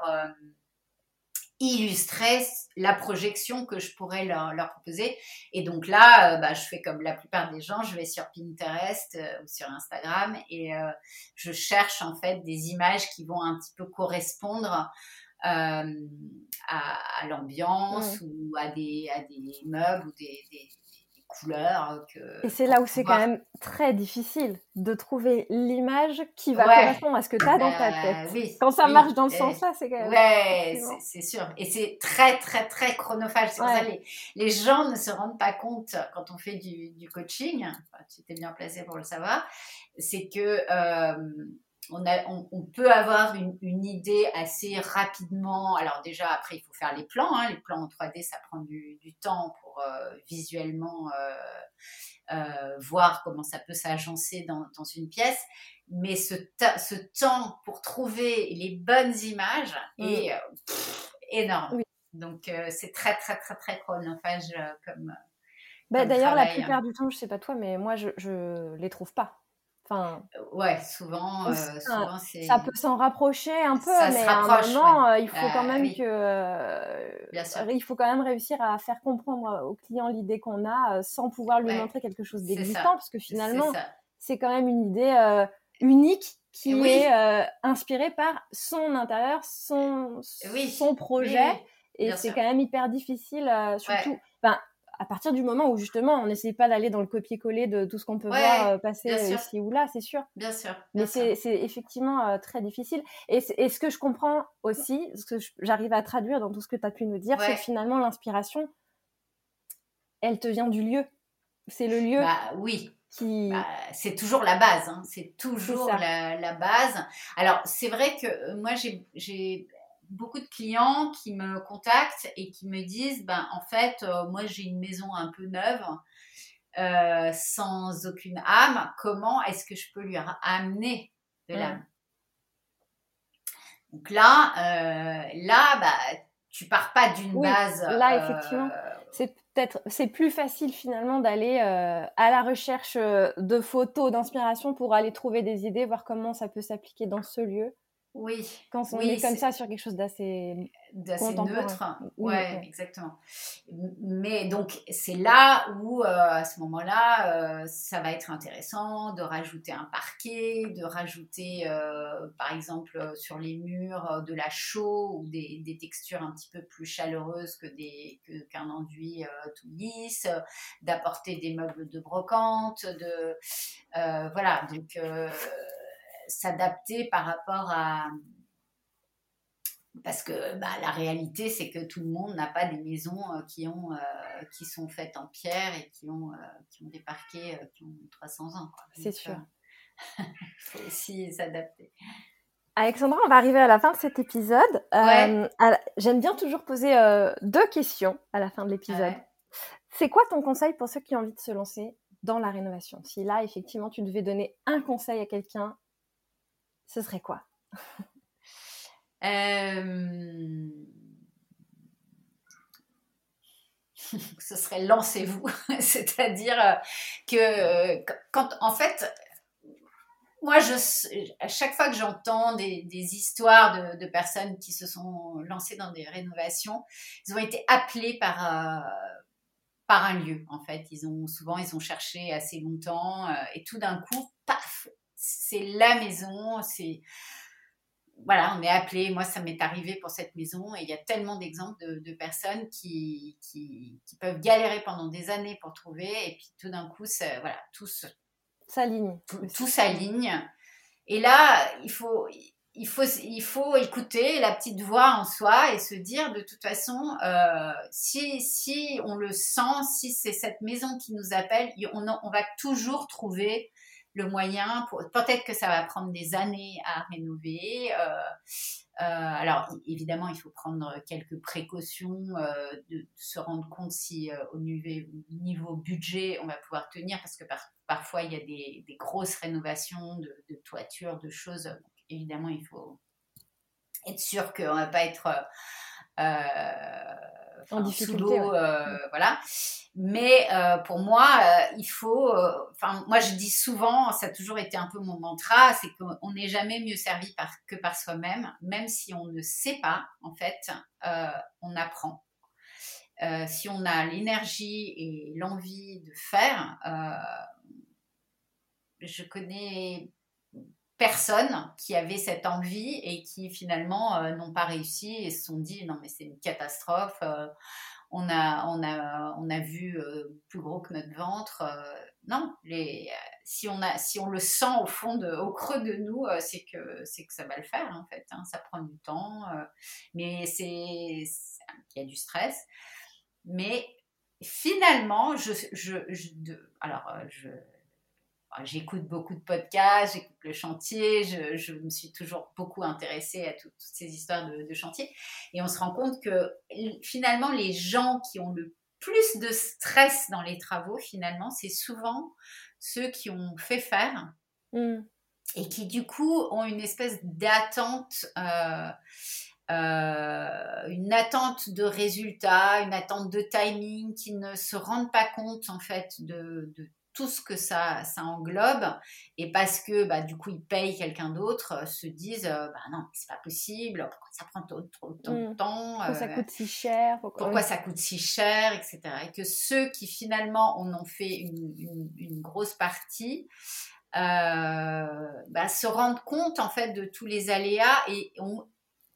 illustrer la projection que je pourrais leur, leur proposer. Et donc là, bah, je fais comme la plupart des gens, je vais sur Pinterest ou sur Instagram et je cherche en fait des images qui vont un petit peu correspondre euh, à, l'ambiance ou à des, à des meubles ou des, des, couleurs. Que, et c'est là où c'est quand même très difficile de trouver l'image qui va correspondre à ce que tu as dans ta bah, tête. quand ça marche dans le sens-là, c'est quand même. Ouais, c'est sûr. Et c'est très, très, très chronophage. C'est pour ça les, les gens ne se rendent pas compte quand on fait du, du coaching. tu étais bien placé pour le savoir. C'est que. Euh, on, peut avoir une, idée assez rapidement. Alors déjà, après, il faut faire les plans. Hein. Les plans en 3D, ça prend du, temps pour euh, visuellement euh, euh, voir comment ça peut s'agencer dans, une pièce. Mais ce, temps pour trouver les bonnes images mm. est énorme. Donc c'est très, très, très, très chronophage comme... Bah, d'ailleurs, la plupart du temps, je sais pas toi, mais moi, je ne les trouve pas. Enfin, ouais, souvent, euh, souvent. Ça peut s'en rapprocher un peu, mais à un moment, euh, il faut quand euh, même que. Bien sûr. Il faut quand même réussir à faire comprendre au client l'idée qu'on a sans pouvoir lui montrer quelque chose d'existant, parce que finalement, c'est quand même une idée unique qui est inspirée par son intérieur, son, son projet. Et c'est quand même hyper difficile, surtout. Enfin, à partir du moment où justement on n'essaie pas d'aller dans le copier-coller de tout ce qu'on peut voir euh, passer euh, ici ou là, c'est sûr. Bien sûr. Mais c'est effectivement euh, très difficile. Et, ce que je comprends aussi, ce que j'arrive à traduire dans tout ce que tu as pu nous dire, c'est que finalement l'inspiration, elle te vient du lieu. C'est le lieu. Bah, oui. Qui... Bah, c'est toujours la base, hein. c'est toujours la, la, base. Alors c'est vrai que moi j'ai beaucoup de clients qui me contactent et qui me disent, ben, en fait, euh, moi j'ai une maison un peu neuve, euh, sans aucune âme, comment est-ce que je peux lui amener de l'âme? Donc là, euh, là, bah, tu pars pas d'une base. Là, effectivement, c'est peut-être, c'est plus facile finalement d'aller à la recherche de photos, d'inspiration pour aller trouver des idées, voir comment ça peut s'appliquer dans ce lieu. Oui. Quand on est comme ça sur quelque chose d'assez d'assez neutre. Ouais, exactement. Mais donc c'est là où euh, à ce moment-là, euh, ça va être intéressant de rajouter un parquet, de rajouter euh, par exemple sur les murs de la chaux ou des, des, textures un petit peu plus chaleureuses que des qu'un enduit tout lisse, d'apporter des meubles de brocante, de voilà donc s'adapter par rapport à... Parce que bah, la réalité, c'est que tout le monde n'a pas des maisons euh, qui, ont, euh, qui sont faites en pierre et qui ont, euh, qui ont des parquets qui ont 300 ans. C'est sûr. Il [LAUGHS] faut aussi s'adapter. Alexandra, on va arriver à la fin de cet épisode. J'aime bien toujours poser deux questions à la fin de l'épisode. C'est quoi ton conseil pour ceux qui ont envie de se lancer dans la rénovation? Si là, effectivement, tu devais donner un conseil à quelqu'un ce serait quoi? [LAUGHS] Euh, [LAUGHS] Ce serait lancez-vous. [LAUGHS] C'est-à-dire euh, que euh, quand, en fait, moi, je, à chaque fois que j'entends des, histoires de, personnes qui se sont lancées dans des rénovations, ils ont été appelés par, un lieu, en fait. Ils ont, souvent, ils ont cherché assez longtemps et tout d'un coup, paf, c'est la maison, c'est voilà, on est appelé. Moi, ça m'est arrivé pour cette maison et il y a tellement d'exemples de, personnes qui, qui, peuvent galérer pendant des années pour trouver et puis tout d'un coup, ça, voilà, tout s'aligne. Tout, s'aligne. Et là, il faut, il, faut, il faut écouter la petite voix en soi et se dire de toute façon, euh, si, si on le sent, si c'est cette maison qui nous appelle, on, on va toujours trouver le moyen, pour, peut-être que ça va prendre des années à rénover, euh, alors, évidemment, il faut prendre quelques précautions, de, se rendre compte si au niveau, niveau, budget, on va pouvoir tenir, parce que parfois, il y a des, grosses rénovations de, de toitures, de choses. Donc, évidemment, il faut être sûr qu'on ne va pas être en difficulté. Euh, voilà. Mais euh, pour moi, euh, il faut. Enfin, moi, je dis souvent, ça a toujours été un peu mon mantra, c'est qu'on n'est jamais mieux servi par, que par soi-même, même si on ne sait pas. En fait, on apprend. si on a l'énergie et l'envie de faire, je connais personnes qui avaient cette envie et qui finalement euh, n'ont pas réussi et se sont dit non mais c'est une catastrophe. Euh, on, a, on, a, on a vu euh, plus gros que notre ventre. non, les, si, on a, si on le sent au fond, de, au creux de nous, c'est que, c'est que ça va le faire en fait. Hein. ça prend du temps, mais c'est, il y a du stress. Mais finalement, je, je, je alors je J'écoute beaucoup de podcasts, j'écoute le chantier, je, me suis toujours beaucoup intéressée à toutes ces histoires de, chantier. Et on se rend compte que finalement, les gens qui ont le plus de stress dans les travaux, finalement, c'est souvent ceux qui ont fait faire mmh. et qui, du coup, ont une espèce d'attente. Euh, euh, une attente de résultats, une attente de timing, qui ne se rendent pas compte en fait de, de tout ce que ça, ça englobe. Et parce que bah, du coup ils payent quelqu'un d'autre euh, se disent euh, bah non c'est pas possible pourquoi ça prend trop, de mmh. temps pourquoi ça euh, coûte si cher pourquoi, ça coûte si cher etc et que ceux qui finalement en ont fait une, une, grosse partie bah, se rendent compte en fait de tous les aléas et ont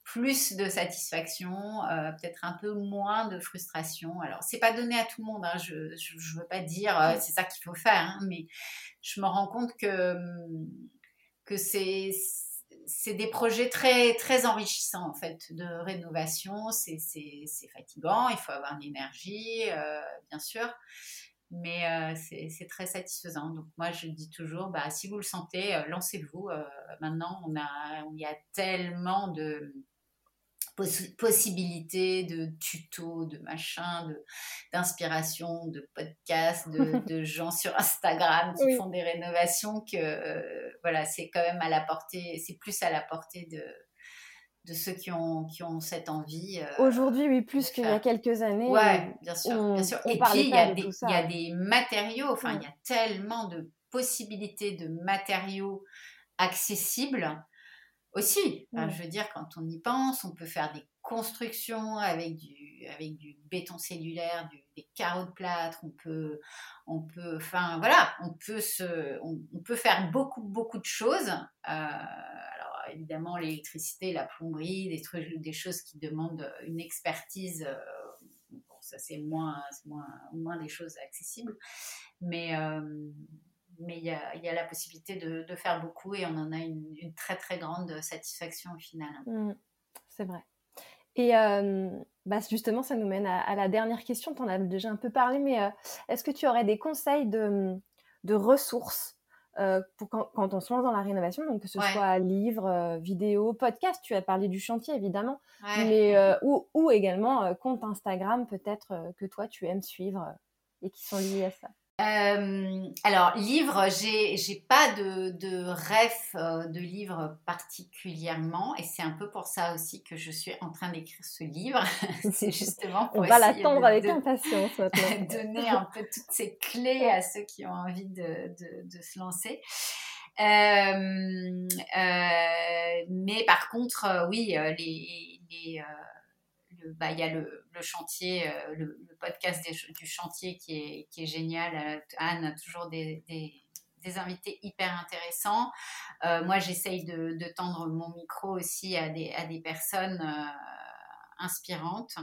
plus de satisfaction, euh, peut-être un peu moins de frustration. Alors, c'est pas donné à tout le monde, hein. je ne veux pas dire euh, c'est ça qu'il faut faire, hein, mais je me rends compte que, hum, que c'est des projets très, très enrichissants en fait de rénovation. C'est fatigant, il faut avoir l'énergie, euh, bien sûr, mais c'est très satisfaisant. Donc moi je dis toujours, bah, si vous le sentez, lancez-vous. maintenant on a, y a tellement de possibilités de tutos, de machins, d'inspiration, de, podcasts, [LAUGHS] de, gens sur Instagram qui font des rénovations que euh, voilà, c'est quand même à la portée, c'est plus à la portée de, de ceux qui ont, qui ont cette envie. Euh, Aujourd'hui, oui, plus qu'il y a quelques années. Ouais, bien sûr, bien sûr. Et puis, il y, a des, il y a des matériaux, enfin, il y a tellement de possibilités de matériaux accessibles aussi. Je veux dire, quand on y pense, on peut faire des constructions avec du, avec du béton cellulaire, des carreaux de plâtre, on peut, on peut, enfin voilà, on peut, se, on, peut faire beaucoup, beaucoup de choses. Euh, alors évidemment, l'électricité, la plomberie, des, trucs, des choses qui demandent une expertise. Euh, ça c'est moins, moins, moins des choses accessibles. Mais, euh, mais il y a, y a, la possibilité de, de, faire beaucoup et on en a une, une très très grande satisfaction au final. Mmh, c'est vrai. Et euh, bah justement, ça nous mène à, la dernière question. Tu en as déjà un peu parlé, mais euh, est-ce que tu aurais des conseils de, de ressources euh, pour quand, quand, on se lance dans la rénovation, donc que ce soit livre, vidéo, podcast, tu as parlé du chantier évidemment, mais, ou, ou, également compte Instagram peut-être que toi tu aimes suivre et qui sont liés à ça? Euh, alors, livre, j'ai, j'ai pas de, de ref euh, de livre particulièrement, et c'est un peu pour ça aussi que je suis en train d'écrire ce livre. [LAUGHS] c'est [LAUGHS] justement pour On va l'attendre avec impatience [LAUGHS] donner un peu toutes ces clés à ceux qui ont envie de, de, de se lancer. Euh, euh mais par contre, oui, les, les bah, y a le, chantier, euh, le, podcast du chantier qui est, qui est génial. Euh, Anne a toujours des, des, invités hyper intéressants. Euh, moi, j'essaye de, de, tendre mon micro aussi à des, à des personnes inspirante.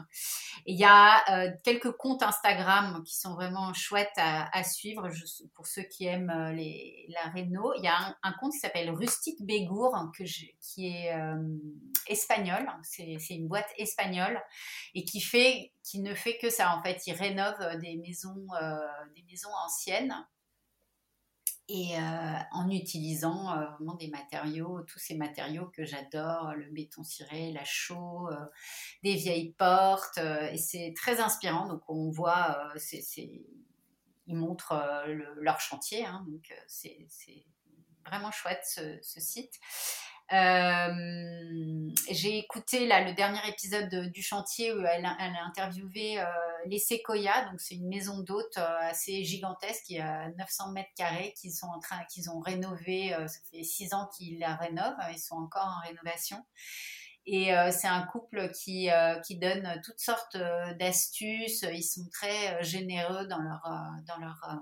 il y a euh, quelques comptes Instagram qui sont vraiment chouettes à, suivre pour ceux qui aiment euh, les, la réno. Il y a un, compte qui s'appelle Rustique Bégour que qui est euh, espagnol. C'est une boîte espagnole et qui ne fait que ça en fait. Il rénove des maisons des maisons anciennes et en utilisant vraiment des matériaux, tous ces matériaux que j'adore, le béton ciré, la chaux, des vieilles portes, et c'est très inspirant. Donc on voit, ils montrent leur chantier, hein, donc c'est, vraiment chouette ce site. Euh, j'ai écouté là, le dernier épisode du chantier où elle, a interviewé euh, les Sequoia, donc c'est une maison d'hôtes euh, assez gigantesque qui a 900 mètres carrés qu'ils sont en train, qu'ils ont rénové. ça fait six ans qu'ils la rénovent, ils sont encore en rénovation. Et c'est un couple qui, qui donne toutes sortes d'astuces. Ils sont très généreux dans leur, dans leur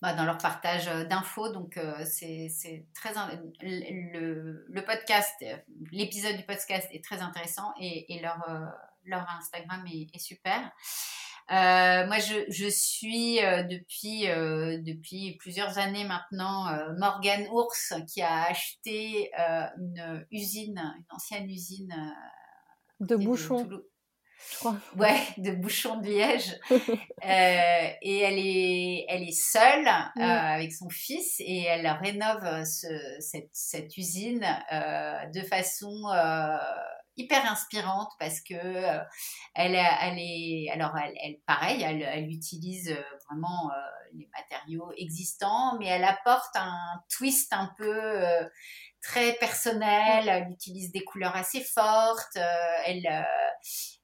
bah, dans leur partage euh, d'infos. Donc, euh, c'est très. Le, le podcast, l'épisode du podcast est très intéressant et, et leur, euh, leur Instagram est, super. moi, je, je suis depuis, depuis plusieurs années maintenant Morgane Ours qui a acheté une usine, une ancienne usine de bouchons je crois. Ouais, [LAUGHS] de bouchon de liège. [LAUGHS] Euh, et elle est, elle est seule euh, avec son fils et elle rénove cette, cette, usine euh, de façon hyper inspirante parce que elle, elle est, alors elle, elle pareil, elle, elle utilise vraiment les matériaux existants, mais elle apporte un twist un peu très personnel. Elle utilise des couleurs assez fortes. elle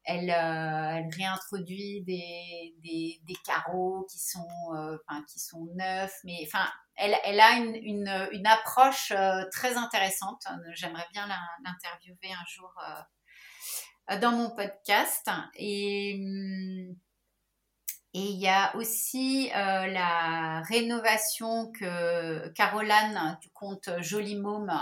elle, euh, elle réintroduit des, carreaux qui sont, euh, enfin, qui sont neufs, mais enfin, elle, a une, approche euh, très intéressante. J'aimerais bien l'interviewer un jour dans mon podcast. Et hum, et il y a aussi la rénovation que Caroline du compte Joli Môme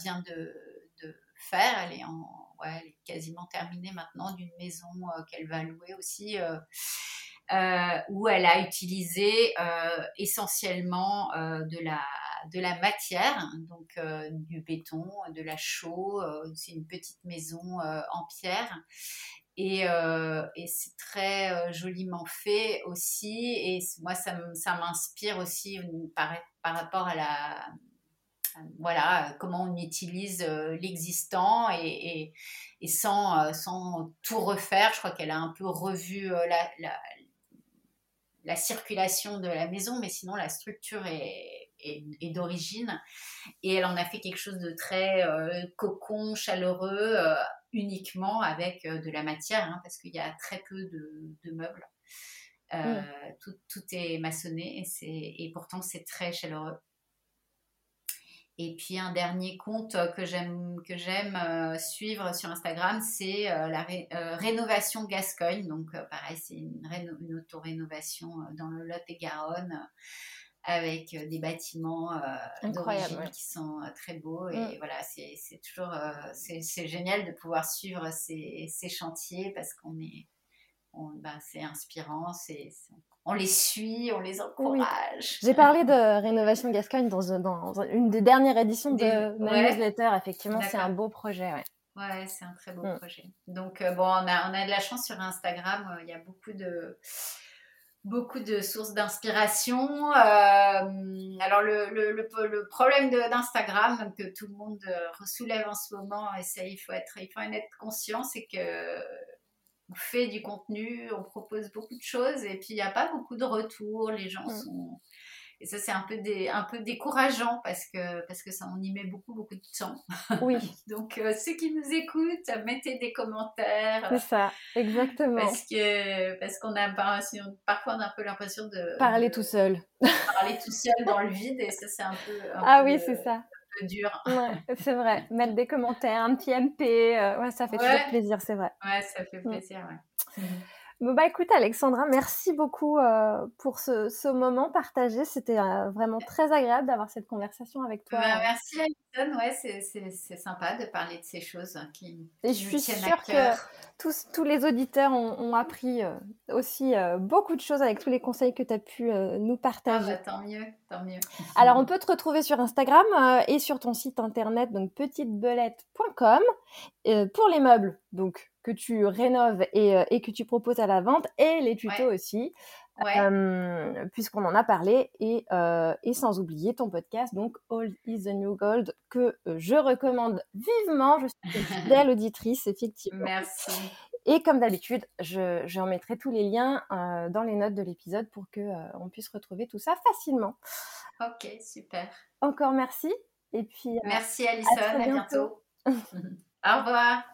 vient de, de, faire. Elle est en elle est quasiment terminée maintenant, d'une maison euh, qu'elle va louer aussi. Euh, euh, où elle a utilisé essentiellement de, la, de la matière, donc du béton, de la chaux. c'est une petite maison en pierre. Et, c'est très joliment fait aussi. Et moi, ça m'inspire aussi par, par rapport à la, voilà, comment on utilise euh, l'existant et, sans, euh, sans, tout refaire. Je crois qu'elle a un peu revu euh, la, la, circulation de la maison, mais sinon la structure est, est, d'origine. Et elle en a fait quelque chose de très cocon, chaleureux, uniquement avec de la matière, hein, parce qu'il y a très peu de, meubles. Mm. tout, tout, est maçonné et, et pourtant c'est très chaleureux. Et puis un dernier compte que j'aime que j'aime euh, suivre sur Instagram, c'est euh, la euh, rénovation Gascogne. Donc pareil, c'est une, une auto-rénovation dans le Lot-et-Garonne avec des bâtiments d'origine qui sont très beaux. Et mm. voilà, c'est toujours c'est génial de pouvoir suivre ces, ces chantiers parce qu'on est ben, c'est inspirant, c'est on les suit, on les encourage. J'ai parlé de Rénovation Gascogne dans, dans, une des dernières éditions de ma newsletter. Effectivement, c'est un beau projet. Ouais, ouais c'est un très beau mm. projet. Donc, euh, bon, on a, on a de la chance sur Instagram. Euh, il y a beaucoup de beaucoup de sources d'inspiration. Euh, alors le, le, le, problème d'Instagram que tout le monde soulève en ce moment, et ça il faut être, il faut en être conscient, c'est que on fait du contenu, on propose beaucoup de choses et puis il n'y a pas beaucoup de retours, les gens sont... Et ça, c'est un peu, des, un peu décourageant parce que, parce que ça, on y met beaucoup, beaucoup de temps. Oui. [LAUGHS] Donc, euh, ceux qui nous écoutent, mettez des commentaires. C'est ça, exactement. Parce que parce qu'on a parfois on a un peu l'impression de... Parler tout seul. Parler tout seul dans le vide et ça, c'est un peu... ah oui, c'est ça dur. [LAUGHS] c'est vrai. Mettre des commentaires, un petit MP, euh, ouais, ça fait toujours plaisir, c'est vrai. Ouais, ça fait plaisir, ouais. Bon, bah écoute, Alexandra, merci beaucoup euh, pour ce, ce, moment partagé. C'était euh, vraiment très agréable d'avoir cette conversation avec toi. Bah, merci, Alison. Ouais, c'est sympa de parler de ces choses qui, Et je suis sûre que tous, tous les auditeurs ont, appris aussi beaucoup de choses avec tous les conseils que tu as pu nous partager. Ah, bah, tant mieux, tant mieux. Alors, on peut te retrouver sur Instagram et sur ton site internet, donc petitebelette.com, pour les meubles. Donc, que tu rénoves et, euh, et, que tu proposes à la vente et les tutos aussi. puisqu'on en a parlé, et, et, sans oublier ton podcast, donc Old is the New Gold, que je recommande vivement. Je suis une [LAUGHS] fidèle auditrice, effectivement. Merci. Et comme d'habitude, je, je remettrai tous les liens dans les notes de l'épisode pour qu'on on puisse retrouver tout ça facilement. Ok, super. Encore merci. Et puis, merci Alison, à, bientôt. [LAUGHS] Au revoir.